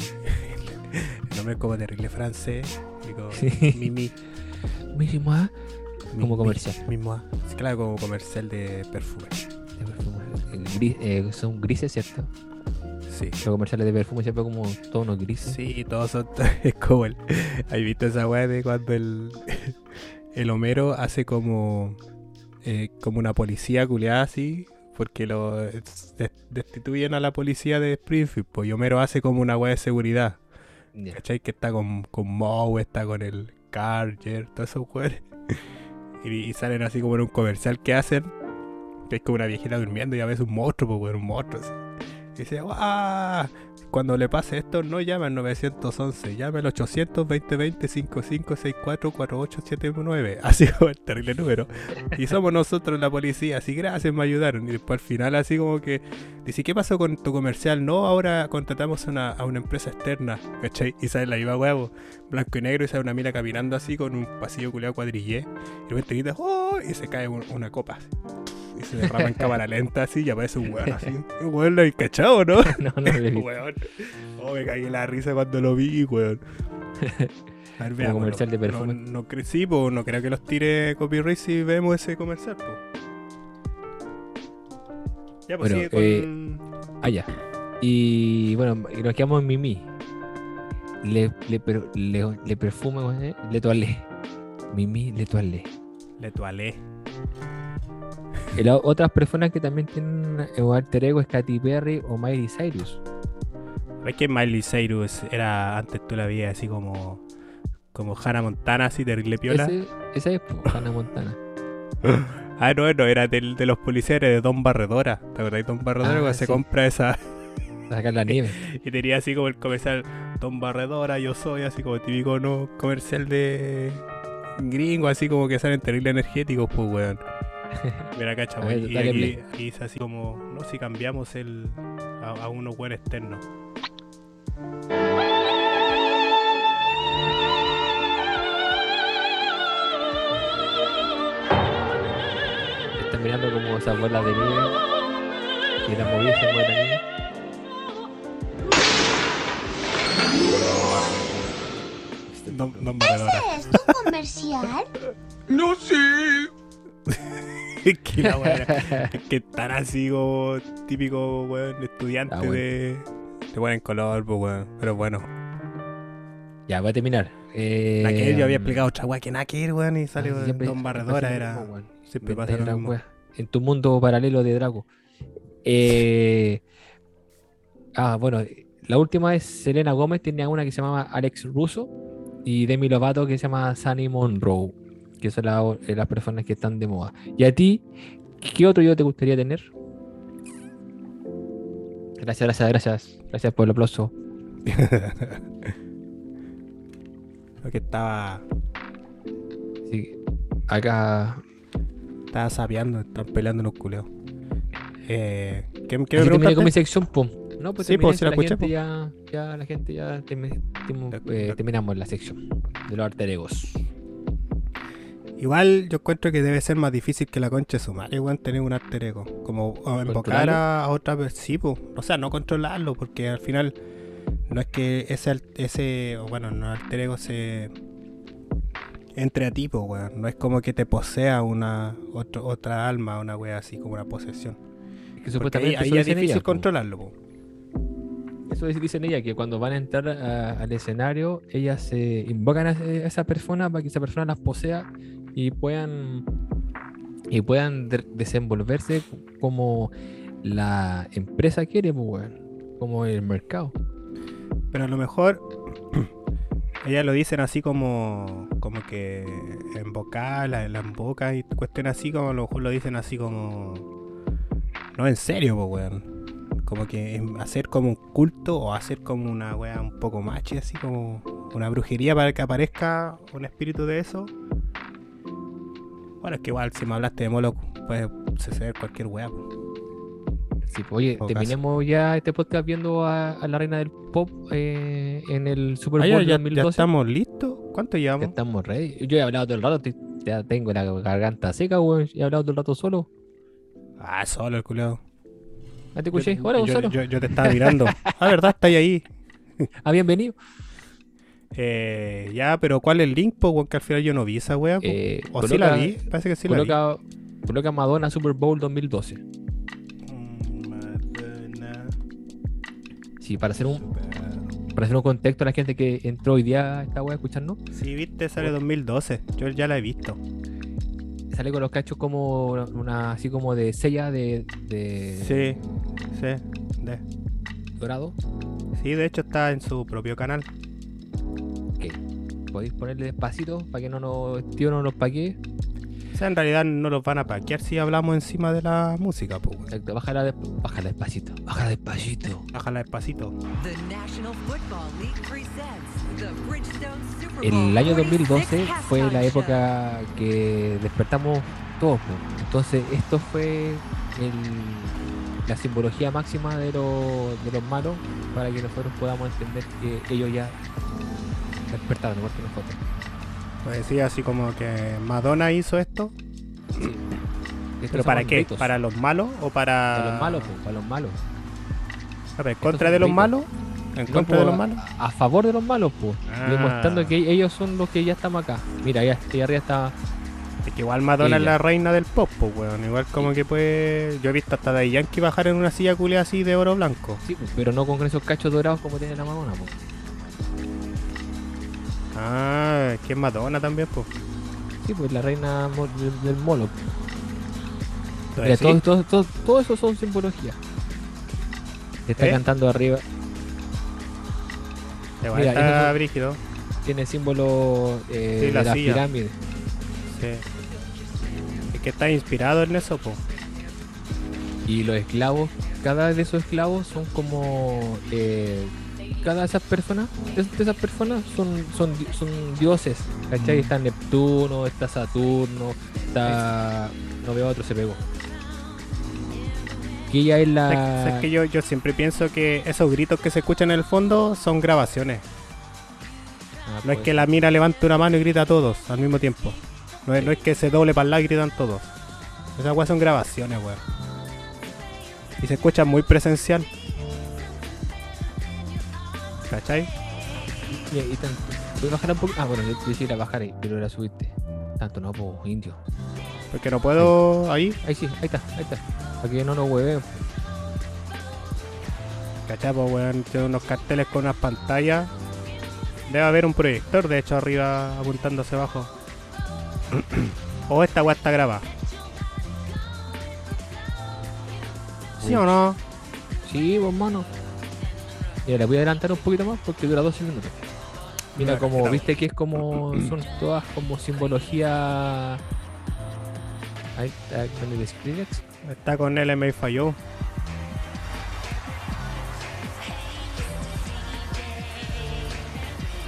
El nombre es como terrible francés. Digo, Sí. Mimi. Mimi Como comercial. Mimi. Sí, Claro, como comercial de perfume. de perfume. Gris- eh, son grises, ¿cierto? Sí. Los comerciales de perfume siempre como tonos grises. Sí, todos son. [LAUGHS] Es como el. ¿Has visto esa weá de cuando el. [LAUGHS] El Homero hace como. Eh, como una policía culeada así. Porque lo des- destituyen a la policía de Springfield. Pues y Homero hace como una weá de seguridad. Ya. ¿Cachai? Que está con, con Moe, está con el Carger, todos esos weones. [LAUGHS] Y, y salen así como en un comercial que hacen. Que es como una viejita durmiendo y a veces un monstruo, pues un monstruo. así. Y dice, ¡guau! Cuando le pase esto, no llame al 911, llame al 800 2020 5564 4879. Así como el terrible número. Y somos nosotros la policía, así gracias, me ayudaron. Y después al final, así como que dice, ¿qué pasó con tu comercial? No, ahora contratamos una, a una empresa externa, ¿cachai? Y sale la misma huevo, blanco y negro, y sale una mina caminando así con un pasillo culeado cuadrillé. Y de repente grita, ¡oh! Y se cae un- una copa. así. Y se derrama en cámara lenta así y aparece un weón así. Un weón lo habéis cachado, ¿no? [LAUGHS] No, no lo. [LAUGHS] Weón. Oh, me caí en la risa cuando lo vi, weón. [LAUGHS] A ver, veámoslo. comercial de No- perfume. No, cre- sí, pues no creo que los tire copyright si vemos ese comercial, pues. Ya, pues Bueno, sigue con... eh, Ah, ya. Y bueno, y nos quedamos en Mimi. Le, le, le, le perfume, le toalé. Mimi le toalé. Le toalé. Y las otras personas que también tienen un alter ego es Katy Perry o Miley Cyrus. ¿Ves que Miley Cyrus era antes tú la veías así como... Como Hannah Montana, así terrible piola? Ese, esa es Hannah Montana. [LAUGHS] Ah, no, no, era de los policías era de Don Barredora. ¿Te acuerdas de Don Barredora? Ah, cuando se sí. compra esa... Sacar la nieve. [LAUGHS] Y tenía así como el comercial Don Barredora, yo soy, así como típico no comercial de gringo, así como que salen terrible energéticos, pues weón. [LAUGHS] Mira, cacha, weón. Y aquí, dice así como, no, si cambiamos el a, a uno buen externo. Están mirando como esas bolas de nieve. Que la movida se mueve la nieve. Don Barredora. ¿Es esto comercial? [LAUGHS] No sé. es que la es [LAUGHS] que tan así como típico weón estudiante Ah, bueno. de. Te ponen color, pues weón. Pero bueno. Ya, voy a terminar. Eh, La que yo había explicado otra weá que nada que ir, weón, y sale ah, siempre- Don Barredora, era. mismo. Siempre pasa lo mismo. wea. En tu mundo paralelo de Drago. Eh, [LAUGHS] ah, bueno, la última es Selena Gómez, tenía una que se llamaba Alex Russo y Demi Lovato que se llama Sunny Monroe, que son la- eh, las personas que están de moda. ¿Y a ti, qué otro yo te gustaría tener? Gracias, gracias, gracias. Gracias por el aplauso. [LAUGHS] Porque estaba, Sí, acá. estaba sapeando, están peleando los culeos. Eh, ¿qué, qué me terminé con mi preguntaste? sección, pum. No, pues Sí, pues, sí la la escuché, gente pues. ya, ya, la gente ya timo- La- eh, terminamos la sección de los alter egos. Igual yo encuentro que debe ser más difícil que la concha de su madre, weón, tener un alter ego. Como invocar a, otra persona. Sí, po. o sea, no controlarlo, porque al final no es que ese, ese bueno, no alter ego se entre a ti, po, weón. No es como que te posea una otro- otra alma, una wea así como una posesión. Que Porque ahí, supuestamente ahí eso es difícil po. controlarlo, po. Eso es- dicen ella, que cuando van a entrar al escenario, ellas se invocan a, esa persona para que esa persona las posea y puedan y puedan de- desenvolverse como la empresa quiere, pues, como el mercado. Pero a lo mejor [CLEARS THROAT] ellas lo dicen así como como que en vocal, en las bocas y cuestiones así como a lo mejor lo dicen así como no en serio, pues weón. Como que hacer como un culto o hacer como una wea un poco machi, así como una brujería para que aparezca un espíritu de eso. Bueno, es que igual si me hablaste de Moloch puede suceder cualquier wea. Sí, pues, oye, terminemos ya este podcast viendo a, a la reina del pop eh, en el Super Ah, Bowl ya, ya- ya 2012. estamos listos. ¿Cuánto Ya llevamos? estamos ready. Yo he hablado todo el rato, ya tengo la garganta seca, weón. He hablado todo el rato solo. Ah, solo el culiao. ¿Ah, te escuché? Yo- Hola, Gonzalo. yo- yo te estaba mirando. ah, ¿verdad? Está ahí. ahí. [LAUGHS] Ah, bienvenido. Eh, ya, pero ¿cuál es el link? Weón, que al final yo no vi esa wea. Eh, o sí la coloca- vi. Parece que sí la vi. coloca, coloca Madonna Super Bowl 2012. Mm, Madonna, Sí, para hacer un, super- para hacer un contexto a la gente que entró hoy día a esta wea a escucharnos, Sí, viste, sale 2012. Yo ya la he visto. Sale con los cachos como una, así como de sella de, de Sí, sí. de- dorado. Sí, de hecho está en su propio canal. Ok. Podéis ponerle despacito para que no nos, tío no nos paquee. O sea, en realidad no los van a paquear si hablamos encima de la música, pues. Exacto, bájala, de- bájala despacito. Bájala despacito. Bájala despacito. The National Football League presents the Bridgestone Super Bowl El año 46 2012 fue la época que despertamos todos. Entonces, esto fue el- la simbología máxima de, los- de los malos para que nosotros podamos entender que ellos ya despertaron, igual que nosotros. Pues decía así como que Madonna hizo esto. Sí. Estos ¿Pero para qué? ¿Para los malos o para.? Para los malos, po, para los malos. A ver, ¿En Estos contra de los malos? ¿En No, contra po, de los malos? A, a favor de los malos, pues. Ah. Demostrando que ellos son los que ya estamos acá. Mira, ahí, ahí arriba está. Es que igual Madonna es la reina del pop, pues, weón. Igual como que puede. Yo he visto hasta de Yankee bajar en una silla culia así de oro blanco. Sí, po, pero no con esos cachos dorados como tiene la Madonna, po. Ah, es que es Madonna también, pues. Sí, pues la reina del, del molo. Mira, todo, sí, todo, todo, todo eso son simbologías. Está ¿Eh? cantando arriba. mira, eso sí. brígido. Tiene símbolo eh, Sí, de la la silla. pirámide. Sí. Es que está inspirado en eso, pues. Y los esclavos, cada de esos esclavos son como. eh, cada de esas personas, de, de esas personas son, son, son dioses. ¿Cachai? Mm. Está Neptuno, está Saturno, está. No veo otro, se pegó. Que ella es la. ¿Sabes que yo, yo siempre pienso que esos gritos que se escuchan en el fondo son grabaciones. Ah, No es que la mira levante una mano y grita a todos al mismo tiempo. No es, no es que se doble para el lado y gritan todos. Esas weas son grabaciones, weón. Y se escucha muy presencial. ¿Cachai? Y, y tanto. ¿Puedes bajar un poco? Ah, bueno, yo te decía ir a bajar, ahí, pero la subiste. Tanto no, pues, indio. Porque no puedo ahí. Ahí sí, ahí está, ahí está. Que no nos hueven. ¿Cachai? Pues weón, tiene unos carteles con unas pantallas. Debe haber un proyector, de hecho, arriba apuntando hacia abajo. o [CLEARS THROAT] esta wea está grabada. ¿Sí o no? Sí, pues, mano. Mira, le voy a adelantar un poquito más porque dura 12 minutos. Mira, Mira, como viste que es como. Son todas como simbología. Ahí está con el Skrillex. Está con LMA falló.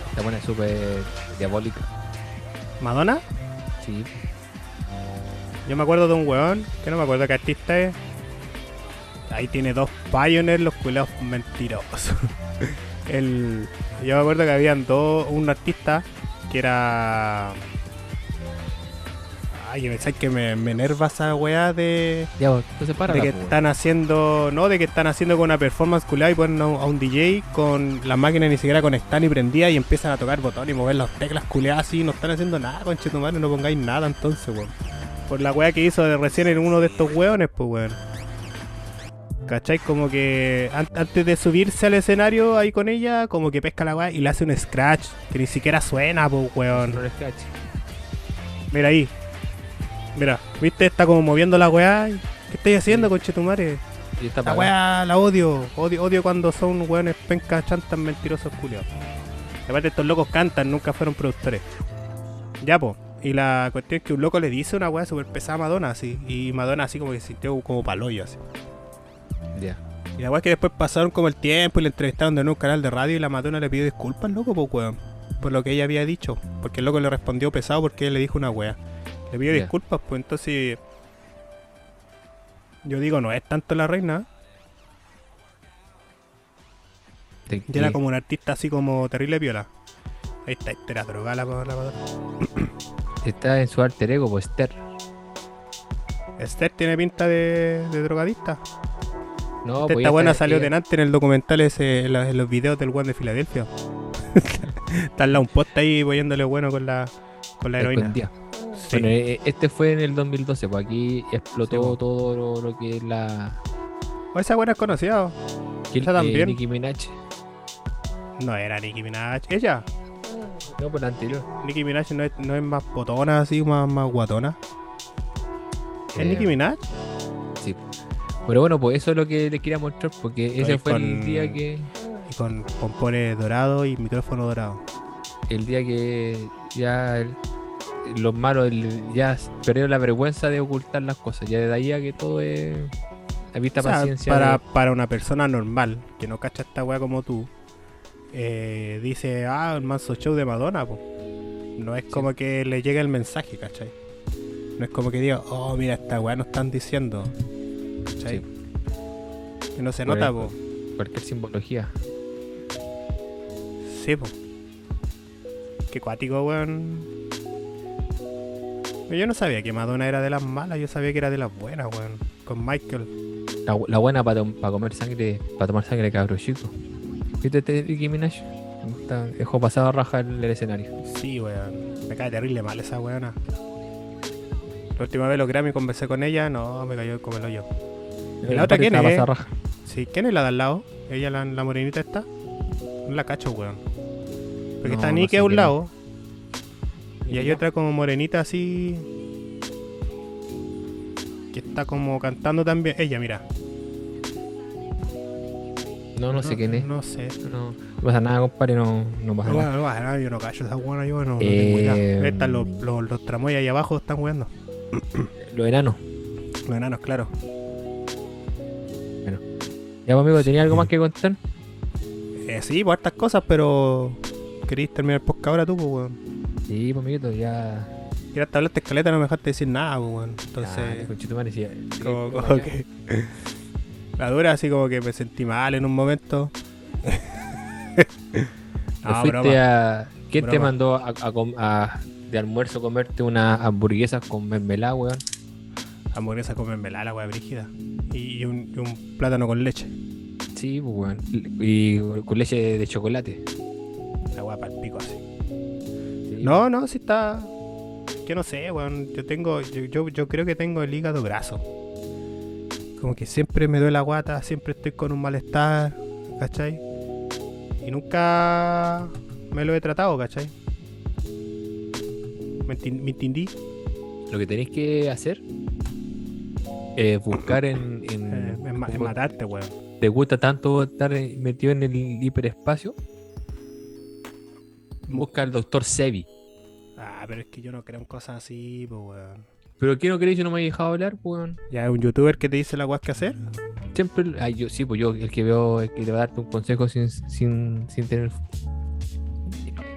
Esta buena es súper diabólica. ¿Madonna? Sí. Yo me acuerdo de un weón, que no me acuerdo qué artista es. Ahí tiene dos Pioneers, los culeados mentirosos. [LAUGHS] El, yo me acuerdo que habían dos, un artista que era... Ay, que me, ¿sabes que me, me enerva esa weá de, Ya, pues, entonces para de que están haciendo, no, de que están haciendo con una performance culiada y ponen a un, a un DJ con las máquinas ni siquiera conectadas ni prendidas y empiezan a tocar botones y mover las teclas culiadas así, no están haciendo nada, conchetumare, no pongáis nada entonces, weón. Por la weá que hizo de recién en uno de estos weones, pues weón. ¿Cachai? Como que an- antes de subirse al escenario ahí con ella, como que pesca la weá y le hace un scratch que ni siquiera suena, pues weón. Mira ahí. Mira, ¿viste? Está como moviendo la weá. ¿Qué estáis haciendo, conchetumare? Y está La weá la odio. odio. Odio cuando son weones pencas chantas mentirosos culiados. Aparte estos locos cantan, nunca fueron productores. Ya po. Y la cuestión es que un loco le dice una weá súper pesada a Madonna así. Y Madonna así como que se sintió como paloyo así. Ya. Y la weá es que después pasaron como el tiempo y le entrevistaron de nuevo en un canal de radio y la Madonna le pidió disculpas, loco, pues weón. Por lo que ella había dicho. Porque el loco le respondió pesado porque él le dijo una weá. Le pidió disculpas, pues entonces. Yo digo, no es tanto la reina. Y era como un artista así como terrible viola. Ahí está, esta era drogada la, la Madonna. [COUGHS] Está en su alter ego, pues Esther. Esther tiene pinta de, de drogadista. No, Esta pues buena salió ella- delante en el documental ese, en, la- en los videos del One de Filadelfia. [LAUGHS] está lado un post ahí poniéndole bueno con la, con la heroína. Sí. Bueno, eh, este fue en el 2012, pues aquí explotó Sí, pues. todo lo, lo que es la. O esa buena es conocida. Esa también. eh, Nicki Minaj. No era Nicki Minaj. Ella. No, pues la anterior. Nicki Minaj no es, no es más potona, así, más, más guatona. ¿Es Eh, Nicki Minaj? Sí. Pero bueno, pues eso es lo que les quería mostrar, porque ese fue el día que. Y con pompones dorados y micrófono dorado. El día que ya el- los malos el- ya perdieron la vergüenza de ocultar las cosas. Ya desde ahí a que todo es. A vista O sea, paciencia. para, de- para una persona normal que no cacha esta weá como tú, eh, dice, ah, el manso show de Madonna, po. No es como que le llegue el mensaje, ¿cachai? No es como que diga, oh, mira, esta weá nos están diciendo. ¿Cachai? Y no se Por nota, po. cualquier simbología. Sí, po. Qué cuático, weón. Yo no sabía que Madonna era de las malas, yo sabía que era de las buenas, weón. Con Michael. La, la buena para comer sangre, para tomar sangre, cabro chico. ¿Viste este Nicki Minaj? Está- Dejó pasado a raja el, el escenario. Sí, weón. Me cae terrible mal esa weona. La última vez los Grammy conversé con ella, no, me cayó como el hoyo. ¿Y la otra quién es? Sí, ¿quién es la de al lado? ¿Ella, la, la morenita está? No la cacho, weón. Porque No, está no sé a un lado. Y ¿Y hay otra como morenita así. Que está como cantando también. Ella, mira. No, no sé quién es. No sé. No, no pasa nada, compadre, no, no pasa nada. no, no, no, yo no cacho esa buena, yo no, no Eh, tengo Están los, los, los tramoyas ahí abajo, están jugando. Los enanos. Los enanos, claro. Ya, pues, amigo, ¿tenía algo más que contar? Eh, sí, pues hartas cosas, pero. ¿Queréis terminar el podcast ahora tú, pues, weón? Sí, pues, amiguito, ya. Querías hablaste escaleta, no me dejaste decir nada, pues, weón. Entonces. Ah, sí, como, como ya. que. La dura, así como que me sentí mal en un momento. ¿Te [LAUGHS] no, fuiste a... ¿Quién te mandó a, a a- de almuerzo comerte unas hamburguesas con mermelada, weón? Hamburguesa con mermelada, la weá brígida. Y, un, y un plátano con leche. Sí, pues, weón. Y con leche de, chocolate. La weá para pico así. Sí. No, no, si está. Que no sé, weón. Yo tengo. Yo, yo, yo creo que tengo el hígado graso. Como que siempre me duele la guata, siempre estoy con un malestar, ¿cachai? Y nunca me lo he tratado, ¿cachai? ¿Me, enti- me entendí? Lo que tenéis que hacer es buscar en... en- Eh, matarte, weón. ¿Te gusta tanto estar eh, metido en el hiperespacio? Busca al doctor Sebi. Ah, pero es que yo no creo en cosas así, pues, weón. ¿Pero qué no queréis? Yo no me he dejado hablar, weón. Ya es un youtuber que te dice la weá que hacer. Siempre, ay, yo, sí, pues yo, el que veo, el que te va a darte un consejo sin, sin, sin tener.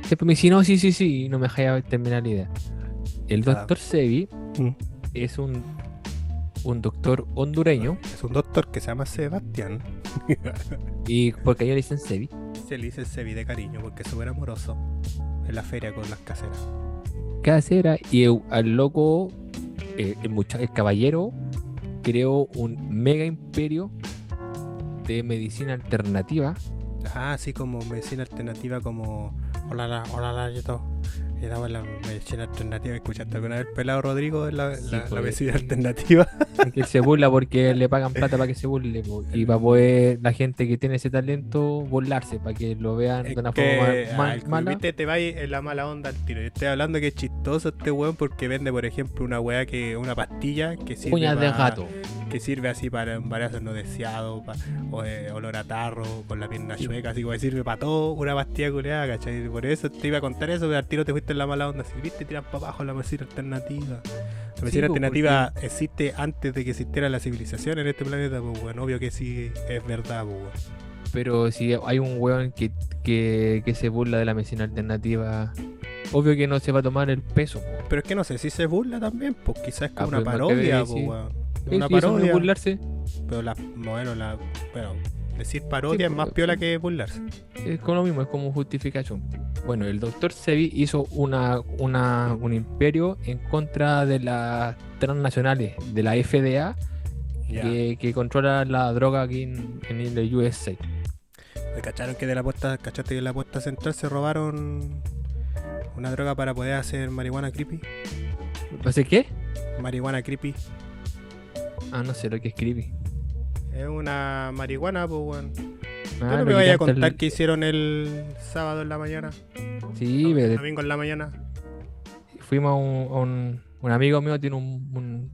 Siempre me dice, no, sí, sí, sí, y no me deja terminar la idea. El Ah. doctor Sebi Mm. es un, un doctor hondureño, Es un doctor que se llama Sebastián. [LAUGHS] y porque ellos le dicen Sebi, Se le dice Sebi de cariño porque es súper amoroso en la feria con las caseras. casera, y el- al loco, eh, el, mucha- el caballero, creó un mega imperio de medicina alternativa. Ah, así como medicina alternativa como... Hola, la, hola, la, yo todo. Y daba la medicina alternativa. ¿Escuchaste alguna vez pelado Rodrigo la, Sí, la- la pues, medicina alternativa? [LAUGHS] que se burla porque le pagan plata para que se burle y para poder la gente que tiene ese talento burlarse para que lo vean Es de una que, forma ma- el- mala viste, te va en la mala onda al tiro. Yo estoy hablando que es chistoso este weón porque vende, por ejemplo, una weá que, una pastilla que sirve uñas de gato que sirve así para embarazos no deseados, pa- o eh, olor a tarro, con la pierna chueca, así como que sirve para todo, una pastilla culeada, ¿cachai? Por eso te iba a contar eso, pero al tiro te fuiste en la mala onda, si viste, tiran para abajo la medicina alternativa. La medicina alternativa existe antes de que existiera la civilización en este planeta, pues bueno, obvio que sí es verdad, pues. Pero si hay un weón que, que, que se burla de la medicina alternativa, obvio que no se va a tomar el peso. Pero es que no sé si se burla también, pues quizás es como Ah, una pues, no parodia, sí. weón. Una sí, eso no parodia. burlarse. Pero la, bueno, la, bueno, decir parodia Sí, es más piola que burlarse. Es como lo mismo, es como justificación. Bueno, el doctor Sebi hizo una, una, un imperio en contra de las transnacionales, de la FDA, que, que controla la droga aquí en, en el USA. ¿Me cacharon que de la puerta, cachaste que en la puerta central se robaron una droga para poder hacer marihuana creepy? ¿Hace qué? Marihuana creepy. Ah, no sé lo que escribí. Es una marihuana, pues weón. Ah, ¿Tú no me que vayas a canta el- contar qué hicieron el sábado en la mañana? Sí, No, el domingo en la mañana. fuimos a un, a un, un amigo mío tiene un, un,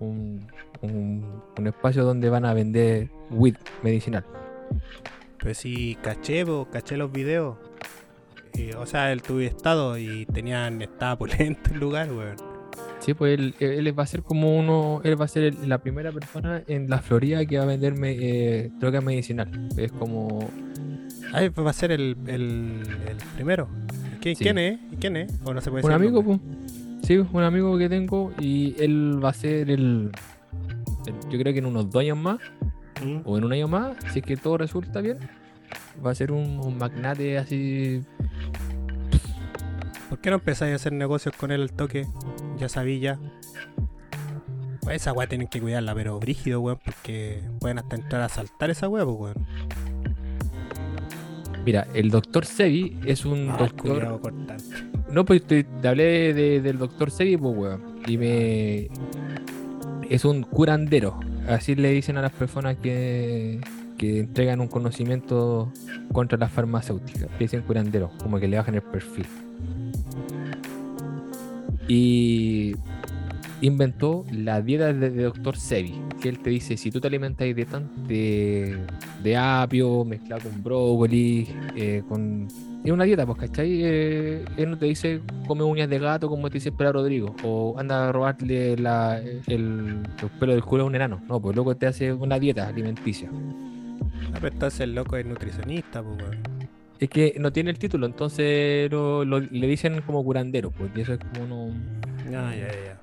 un, un- un espacio donde van a vender weed medicinal. Pues sí, caché, po, caché los videos. Y, o sea, él tuve estado y tenían, estaba polento el lugar, weón. Sí, pues él, él va a ser como uno, él va a ser la primera persona en la Florida que va a vender me- eh, droga medicinal. Es como, Ah, pues va a ser el, el, el primero. ¿Quién, Sí. ¿Quién es? ¿Quién es? ¿O no se puede un amigo, pues. Sí, un amigo que tengo y él va a ser el, el- yo creo que en unos dos años más Mm. o en un año más, si es que todo resulta bien, va a ser un, un magnate así. ¿Por qué no empezáis a hacer negocios con él al toque? Ya sabí ya. Pues esa weá tienen que cuidarla, pero brígido, weón, porque pueden hasta entrar a asaltar esa weá, pues, weón. Mira, el doctor Sebi es un Ah, doctor. cortante. No, pues te, te hablé de- del doctor Sebi, pues, weón. Y me. Es un curandero. Así le dicen a las personas que, que entregan un conocimiento contra las farmacéuticas. Le dicen curandero, como que le bajan el perfil. Y inventó la dieta de, de doctor Sebi. Que él te dice: si tú te alimentas de, tan- de, de apio, mezclado con brócoli, eh, con es una dieta, pues, ¿cachai? Eh, él no te dice come uñas de gato como te dice Espera Rodrigo, o anda a robarle el, los pelos del culo a un enano. No, pues loco te hace una dieta alimenticia. Ah, pero entonces el loco es nutricionista, pues. Es que no tiene el título, entonces lo- lo- le dicen como curandero, pues, y eso es como no. Ya, ya, ya.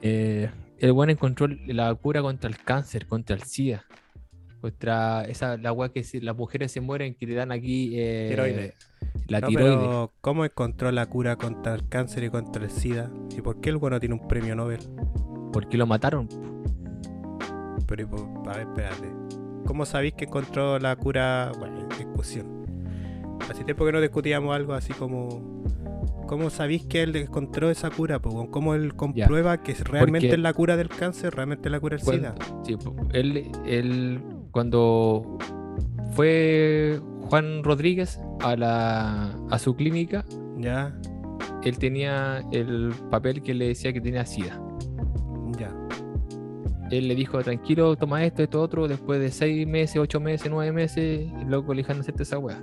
Eh, el buen encontró la cura contra el cáncer, contra el SIDA. Contra esa, la weá que se- las mujeres se mueren que le dan aquí eh, Tiroides. la No, tiroides. pero ¿cómo encontró la cura contra el cáncer y contra el SIDA? ¿Y por qué el bueno tiene un premio Nobel? Porque lo mataron. Pero, a ver, espérate. ¿Cómo sabéis que encontró la cura? Bueno, discusión. Hace tiempo que no discutíamos algo así como. ¿Cómo sabéis que él encontró esa cura? po? ¿Cómo él comprueba que realmente es la cura del cáncer? ¿Realmente es la cura del SIDA? sí, él, él cuando fue Juan Rodríguez a, la, a su clínica, Ya, él tenía el papel que le decía que tenía SIDA. Él le dijo, tranquilo, toma esto, esto, otro. Después de seis meses, ocho meses, nueve meses, el loco le dijeron hacerte esa weá.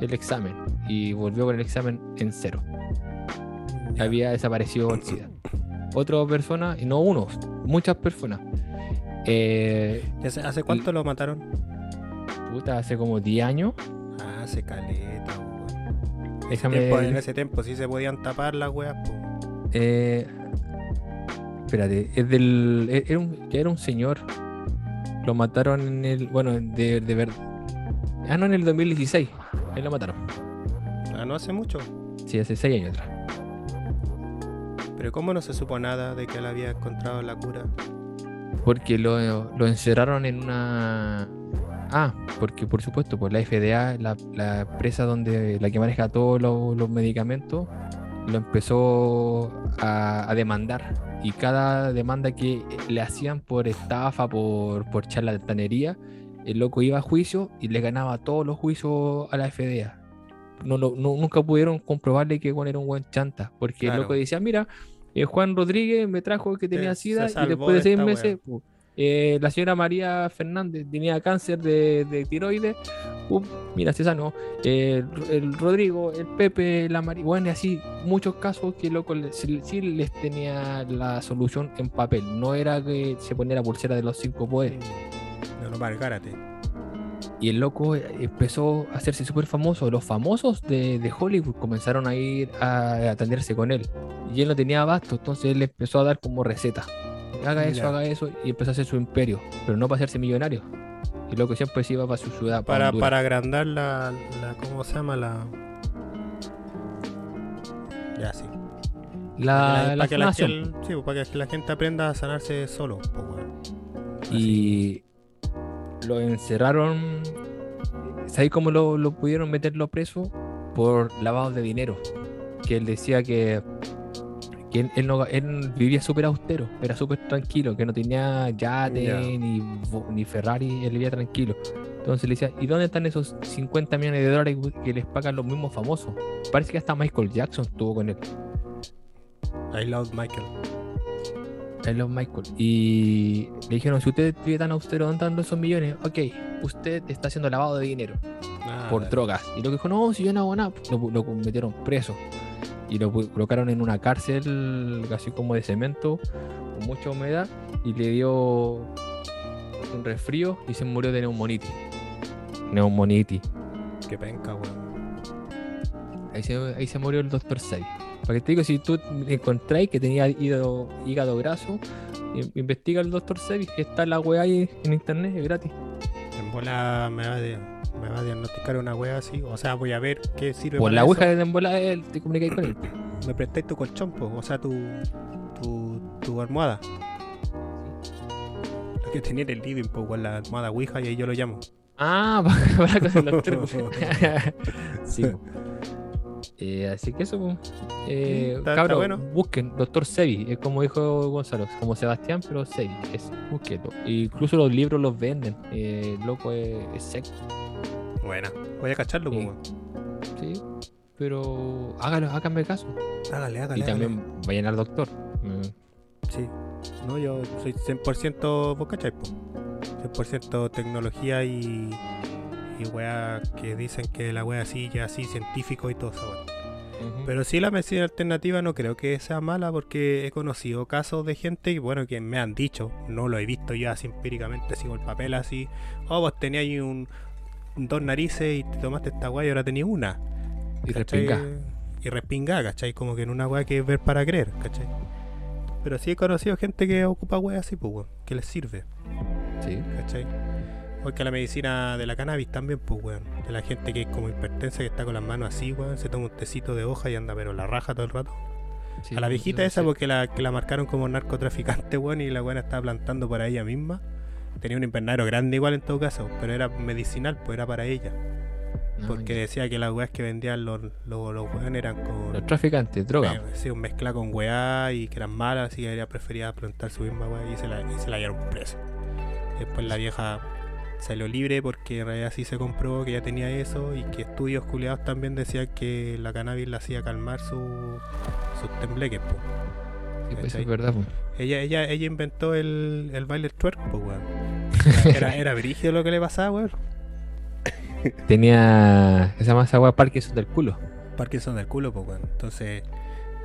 El examen. Y volvió con el examen en cero. Había desaparecido el SIDA. Otra persona, y no uno, muchas personas. Eh, ¿Ya sé- ¿Hace cuánto lo mataron? puta, hace como 10 años. Ah, hace caleta, weón. En ese tiempo sí se podían tapar las weas, po. Eh, espérate, es del. e- Era un, era un señor. Lo mataron en el. Bueno, de, de verdad. Ah, no, en el 2016. Ahí lo mataron. Ah, no hace mucho. Sí, hace 6 años atrás. Pero ¿cómo no se supo nada de que él había encontrado la cura? Porque lo, lo encerraron en una. Ah, porque por supuesto, pues la FDA, la, la empresa donde la que maneja todos los, los medicamentos, lo empezó a, a demandar. Y cada demanda que le hacían por estafa, por, por charlatanería, el loco iba a juicio y le ganaba todos los juicios a la FDA. No, no- nunca pudieron comprobarle que bueno, era un buen chanta, porque Claro. el loco decía, mira, eh, Juan Rodríguez me trajo que tenía sida y después de seis meses. Eh, la señora María Fernández tenía cáncer de, de tiroides, pum, mira, se sanó. Eh, el, el Rodrigo, el Pepe, la María, bueno, y así muchos casos que loco sí, sí les tenía la solución en papel, no era que se ponía la pulsera de los cinco poderes. No, no, Margárate. Y el loco eh, empezó a hacerse súper famoso. Los famosos de, de Hollywood comenzaron a ir a atenderse con él. Y él no tenía abasto, entonces él empezó a dar como receta. Haga eso, haga eso. Y empezó a hacer su imperio. Pero no para hacerse millonario. Y loco siempre se iba para su ciudad. Para, para agrandar la, la. ¿Cómo se llama? La. Ya, sí. la, para, que la, sí, pues, para que la gente aprenda a sanarse solo. pues. Así. Y lo encerraron. ¿Sabéis cómo lo, lo pudieron meterlo preso? Por lavado de dinero. Que él decía que, que él, él no, él vivía súper austero, era súper tranquilo, que no tenía yate Ya. ni, Ferrari, él vivía tranquilo. Entonces le decía, ¿y dónde están esos 50 millones de dólares que les pagan los mismos famosos? Parece que hasta Michael Jackson estuvo con él. I love Michael. I love Michael. Y le dijeron, si usted vive tan austero, ¿dónde están esos millones? Ok, usted está haciendo lavado de dinero Ah, por dale. drogas. Y lo que dijo, no, si yo no hago nada, lo, lo metieron preso. Y lo colocaron en una cárcel así como de cemento, con mucha humedad, y le dio un resfrío y se murió de neumonitis. Neumonitis. Qué penca, weón. Ahí se, ahí se murió el doctor 6. Para que te digo, si tú encontráis que tenía hígado, hígado graso, in- investiga el doctor 6, que está la weá ahí en internet, es gratis. En bola me va, a di- me va a diagnosticar una wea así. O sea, voy a ver qué sirve Por para la ouija de embola, él te comunicáis con él. [CLEARS THROAT] Me prestáis tu colchón, po, o sea, tu, tu, tu almohada. Lo que tenía en el living, pues, con la almohada Ouija y ahí yo lo llamo. Ah, [LAUGHS] para con el doctor. [LAUGHS] [LAUGHS] sí. Eh, así que eso, eh, está bueno. busquen Doctor Sevi, es como dijo Gonzalo, como Sebastián, pero Sevi, es búsquenlo. Incluso los libros los venden, eh, loco es, es seco, Buena. Voy a cacharlo, pues, Sí. pero hágalo, háganme caso. Hágale, hágale. y hágale. también vayan al doctor. Mm, Sí. No, yo soy 100% vos cachai, po. 100% tecnología y. Y wea que dicen que la wea así, ya así, científico y todo eso, ujú. Pero sí la medicina alternativa no creo que sea mala porque he conocido casos de gente y bueno, que me han dicho, no lo he visto yo así empíricamente, sigo el papel así, oh, vos tenías ahí un, dos narices y te tomaste esta weá y ahora tenías una. y respinga. Y respingá, ¿cachai? Como que en una weá que es ver para creer, ¿cachai? Pero sí he conocido gente que ocupa weá así, pues, que les sirve, Sí. ¿cachai? Porque la medicina de la cannabis también, pues, weón. De la gente que es como hipertensa, que está con las manos así, weón, se toma un tecito de hoja y anda, pero la raja todo el rato. sí, A la viejita esa, porque la, que la marcaron como narcotraficante, [LAUGHS] weón, y la buena estaba plantando para ella misma. Tenía un invernadero grande igual en todo caso, pero era medicinal, pues era para ella. Ah, Porque ya. decía que las weas que vendían los, los, los weones eran con... Los traficantes, droga. eh, sí, un mezcla con weá y que eran malas, así que ella prefería plantar su misma weá y se la, y se la hallaron presa. Después la vieja salió libre porque en realidad sí se comprobó que ya tenía eso y que estudios culiados también decían que la cannabis la hacía calmar su, sus tembleques, po. Sí, pues, es verdad. po. Ella, ella, ella inventó el, el baile twerk, pues, weón. [LAUGHS] Era, era brígido lo que le pasaba, weón. Tenía esa masa agua Parkinson del culo. Parkinson del culo, pues, weón. Entonces,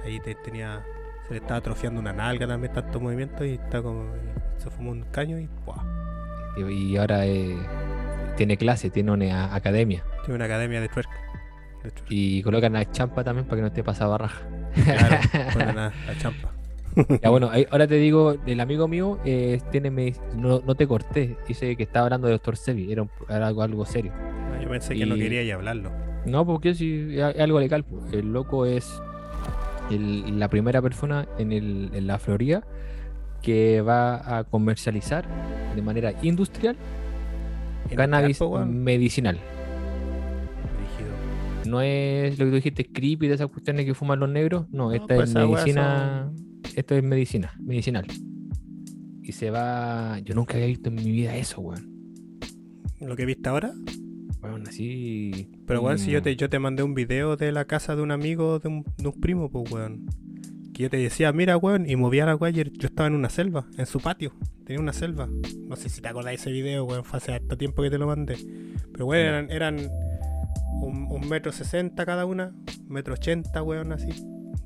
ahí te, tenía. Se le estaba atrofiando una nalga también, tanto movimiento, y está como. y se fumó un caño y. ¡buah! Y, y ahora eh, tiene clase, tiene una academia. Tiene una academia de twerk. De twerk. Y colocan la champa también para que no esté pasada raja. Claro, [LAUGHS] ponen la champa. Ya bueno, ahora te digo, el amigo mío eh, tiene medic- no, no te corté, dice que estaba hablando de doctor Sevi, era, un- era algo, algo serio. Ah, Yo pensé que no quería ya hablarlo. No, porque si es algo legal, po. el loco es el- la primera persona en, el, en la Florida que va a comercializar de manera industrial cannabis medicinal. No es lo que tú dijiste, creepy de esas cuestiones que fuman los negros. No, esta pues es medicina. Esto es medicina, medicinal. Y se va. Yo nunca había visto en mi vida eso, weón. Lo que viste ahora. Weón, así. Pero, weón, si yo te, yo te mandé un video de la casa de un amigo, de un, de un primo, pues, weón. Que yo te decía, mira, weón, y movía la weá yo estaba en una selva, en su patio. Tenía una selva. No sé si te acordás de ese video, weón, fue hace harto tiempo que te lo mandé. Pero weón, eran, eran un, un metro sesenta cada una, un metro ochenta, weón, así.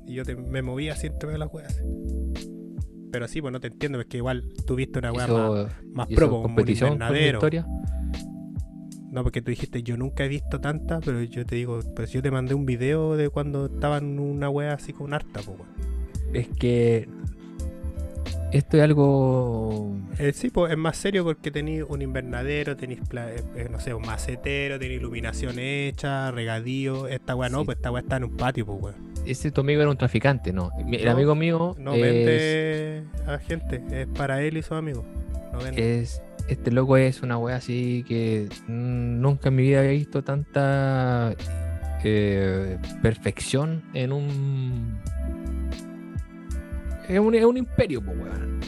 Y yo te- me movía así entre las weas. Pero sí, pues no te entiendo, es que igual tuviste una weá más, más pro, como un competición historia. No, porque tú dijiste, yo nunca he visto tanta, pero yo te digo, pues yo te mandé un video de cuando estaba en una wea así con harta, pues, weón. Es que esto es algo Eh, sí, pues es más serio porque tenéis un invernadero, tenéis, eh, eh, no sé, un macetero, tenéis iluminación hecha, regadío. Esta weá no, Sí. pues esta weá está en un patio, pues weón. ese tu amigo era un traficante, ¿no? El No, amigo mío No es, vende a gente, es para él y sus amigos. No vende. es- este loco es una wea así que mm, nunca en mi vida había visto tanta eh, perfección en un es un, es un imperio, pues weón.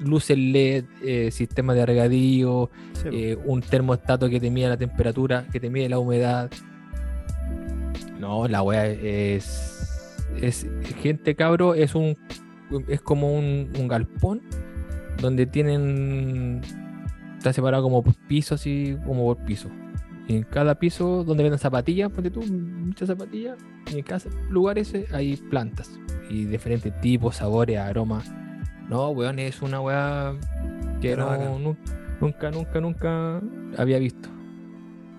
Luces LED, eh, sistema de regadío, Sí, eh, un termostato que te mide la temperatura, que te mide la humedad. No, la wea es. Es gente cabro, es un. Es como un, un galpón donde tienen. Está separado como por piso, así como por piso. En cada piso donde venden zapatillas, ponte tú, muchas zapatillas. Y en cada lugar ese hay plantas. Y diferentes tipos, sabores, aromas. No, weón, es una weá que Pero no, bacán. nu- nunca, nunca, nunca había visto.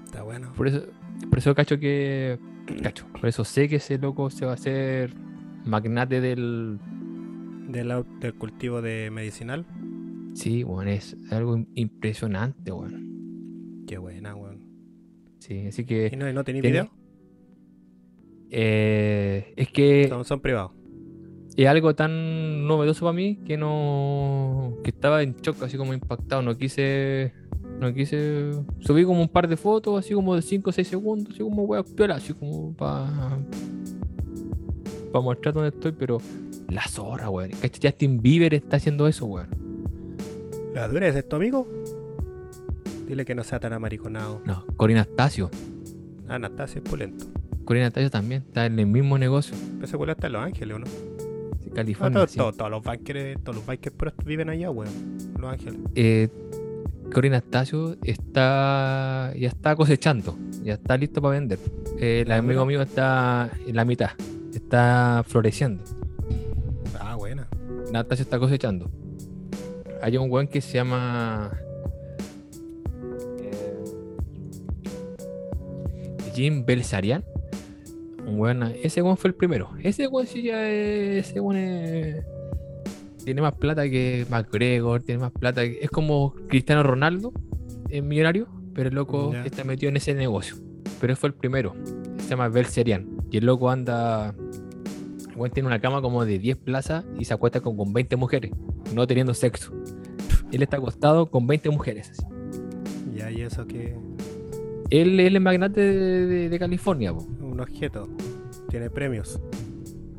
Está bueno. Por eso, por eso cacho que. Cacho. Por eso sé que ese loco se va a hacer magnate del. Del, del cultivo de medicinal. Sí, weón, es algo im- impresionante, weón. Qué buena, weón. Sí, así ¿Y que. no, y no tenéis tiene- video? eh, es que Son, son privados. es algo tan novedoso para mí que no. que estaba en shock, así como impactado. No quise. No quise. Subí como un par de fotos, así como de 5 o 6 segundos, así como weón, piola, así como para. para mostrar dónde estoy, pero. La zorra, weón. Justin Bieber está haciendo eso, weón. ¿La dura es tu amigo? Dile que no sea tan amariconado. No, Corina Astacio. Anastasia es pulento. Corina Astacio también está en el mismo negocio. Pero ese culo está en Los Ángeles, ¿o no? Ah, California. todos, sí. todos, todos los bikers, todos los bikers viven allá, weón. Los Ángeles. Eh, Corina Astacio está ya está cosechando, ya está listo para vender. Eh, el Ah, amigo mío está en la mitad, está floreciendo. Ah, buena. Natasha está cosechando. Hay un weón que se llama. Jim Belsarian. Weón. Ese weón fue el primero. Ese weón sí ya es. Ese weón es- Tiene más plata que McGregor. Tiene más plata que. Es como Cristiano Ronaldo. Es millonario. Pero el loco está metido en ese negocio. Pero él fue el primero. Se llama Belsarian. Y el loco anda. El weón tiene una cama como de 10 plazas y se acuesta con, con 20 mujeres, no teniendo sexo. Él está acostado con 20 mujeres. Ya, y eso que. Él, él es magnate de, de- de California. po. Un objeto. Tiene premios.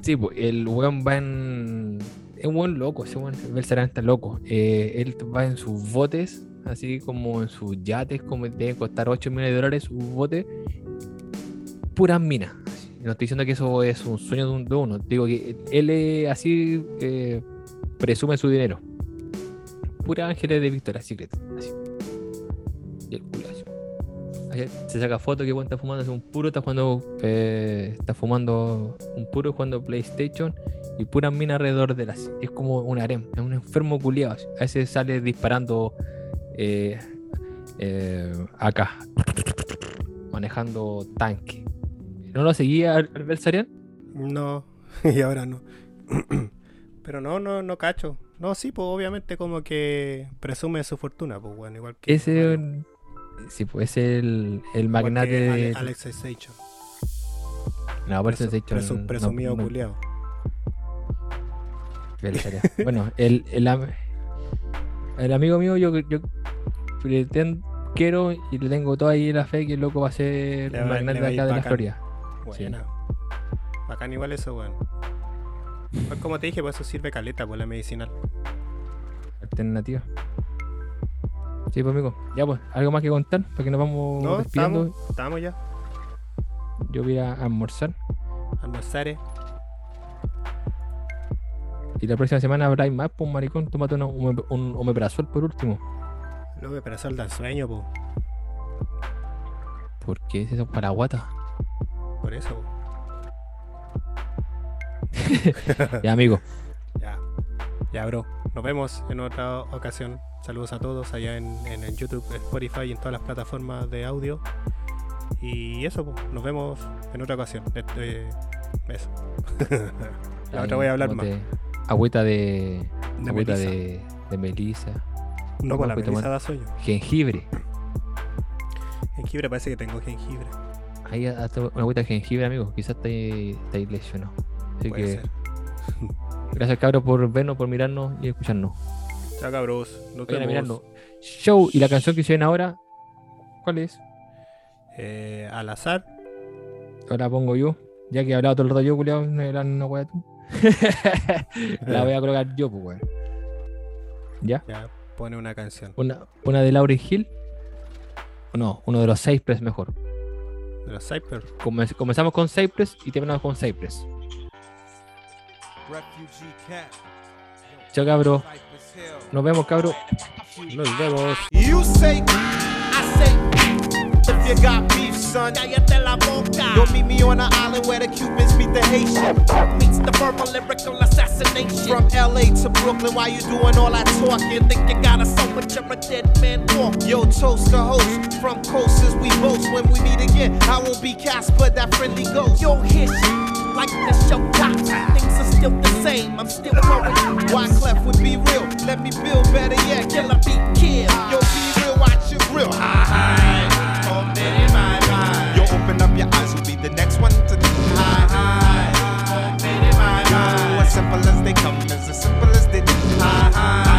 Sí, po, el weón va en. Es un buen loco, ese weón. El Belserán está loco. Eh, él va en sus botes, así como en sus yates, como debe costar 8 millones de dólares su bote. Puras minas. No estoy diciendo que eso es un sueño de, un- de uno. Digo que él es así eh, presume su dinero. Pura ángeles de Victoria's Secret. Así. Y el culo así. Se saca foto que weón está fumando un puro, está jugando, eh, está fumando un puro jugando PlayStation y puras minas alrededor de las. Es como un harem, es un enfermo culiado. A veces sale disparando eh, eh, acá, manejando tanque. ¿No lo seguía al al Belsarian? No, [LAUGHS] y ahora no. [CLEARS THROAT] Pero no, no, no cacho. No, sí, pues obviamente como que presume su fortuna, pues bueno, igual que. Ese. Sí, pues es el, el magnate Ale- de. Alexis Seixon. no, por Presu- no- presumido no-. Belsarian. bueno, el, el, el amigo mío, yo, yo pretendo, quiero y le tengo toda ahí la fe que el loco va a ser Le magnate va de acá de la. Florida. Buena. Bacán igual eso, weón. Pues como te dije, pues eso sirve caleta, pues la medicinal. Alternativa. Sí, pues amigo. Ya pues, algo más que contar para que nos vamos No, despidiendo. estamos, estamos ya. Yo voy a almorzar. Almorzare. Y la próxima semana habrá más, pues maricón, tómate una- un, un omeprazol por último. Pero eso da sueño, po. ¿Por qué es eso para guata? Por eso. [LAUGHS] Ya, amigo. [LAUGHS] Ya. Ya, bro. Nos vemos en otra ocasión. Saludos a todos allá en, en YouTube, Spotify y en todas las plataformas de audio. Y eso, pues, nos vemos en otra ocasión. Este, eso. [LAUGHS] La otra voy a hablar más. Tómate Agüita de. De agüita melisa. de, de melisa. No, con la voy a melisa da sueño. Jengibre. Jengibre parece que tengo jengibre. Ahí hasta una agüita de jengibre, amigo. Quizás te, te lesionado. Así Puede que ser. Gracias, cabros, por vernos, por mirarnos y escucharnos. Chao, cabros. Nos Vayan a mirarnos. Show y la canción que hicieron ahora. ¿Cuál es? Eh, al azar. Ahora pongo yo. Ya que he hablado todo el rato yo, culiao, no era una wea tú. [LAUGHS] la voy a colocar yo, pues, weón. ¿Ya? Ya, pone una canción. Una, una de Lauryn Hill. No, uno de los Cypress mejor. De los Cyper. Come- comenzamos con Cypress y terminamos con Cypress. Chao, cabro. Nos vemos, cabro. Nos vemos. You say, I say, if you got beef, son, cállate la boca. You'll meet me on an island where the Cubans meet the Haitian. Meets the verbal lyrical assassination. From LA to Brooklyn, why you doing all that talking? Think you got a soul, but you're a dead man walk. Yo, toast the host. From coasters, we boast when we meet again. I won't be Casper, that friendly ghost. Yo, hit like the show got. Things are still the same, I'm still going. Wyclef would be real, let me build better yet. Killer beat kill. Yo, be real, watch your grill. Hi, hi. Oh, man, in my. Yo, open up your eyes, will be the next one to do. Hi, hi. Oh, man, in my. As simple as they come, as as simple as they do. Hi, hi.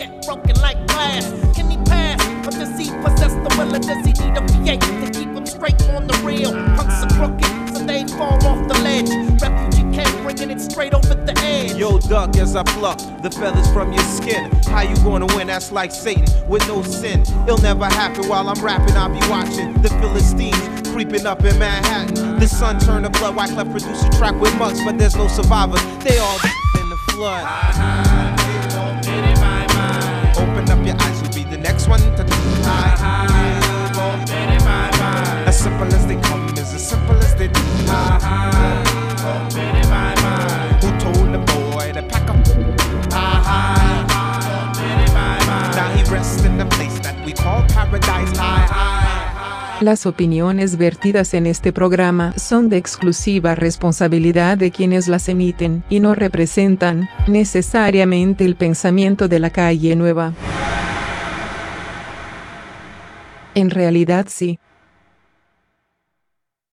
Ass, get broken like glass. Can he pass? Or does he possess the will? Or does he need a V8 to keep him straight on the rail? Hunks are crooked, so they fall off the ledge. Refugee camp bringing it straight over the edge. Yo, duck, as I pluck the feathers from your skin. How you gonna win? That's like Satan with no sin. It'll never happen while I'm rapping. I'll be watching the Philistines creeping up in Manhattan. The sun turned to blood. Wyclef produced a track with mugs, but there's no survivors. They all in the flood. Uh-huh. Open up your eyes, you'll be the next one to do. As simple as they come, is as simple as they do. Who told the boy to pack up? Now he rests in the place that we call paradise High, high. Las opiniones vertidas en este programa son de exclusiva responsabilidad de quienes las emiten y no representan necesariamente el pensamiento de la calle nueva. En realidad sí.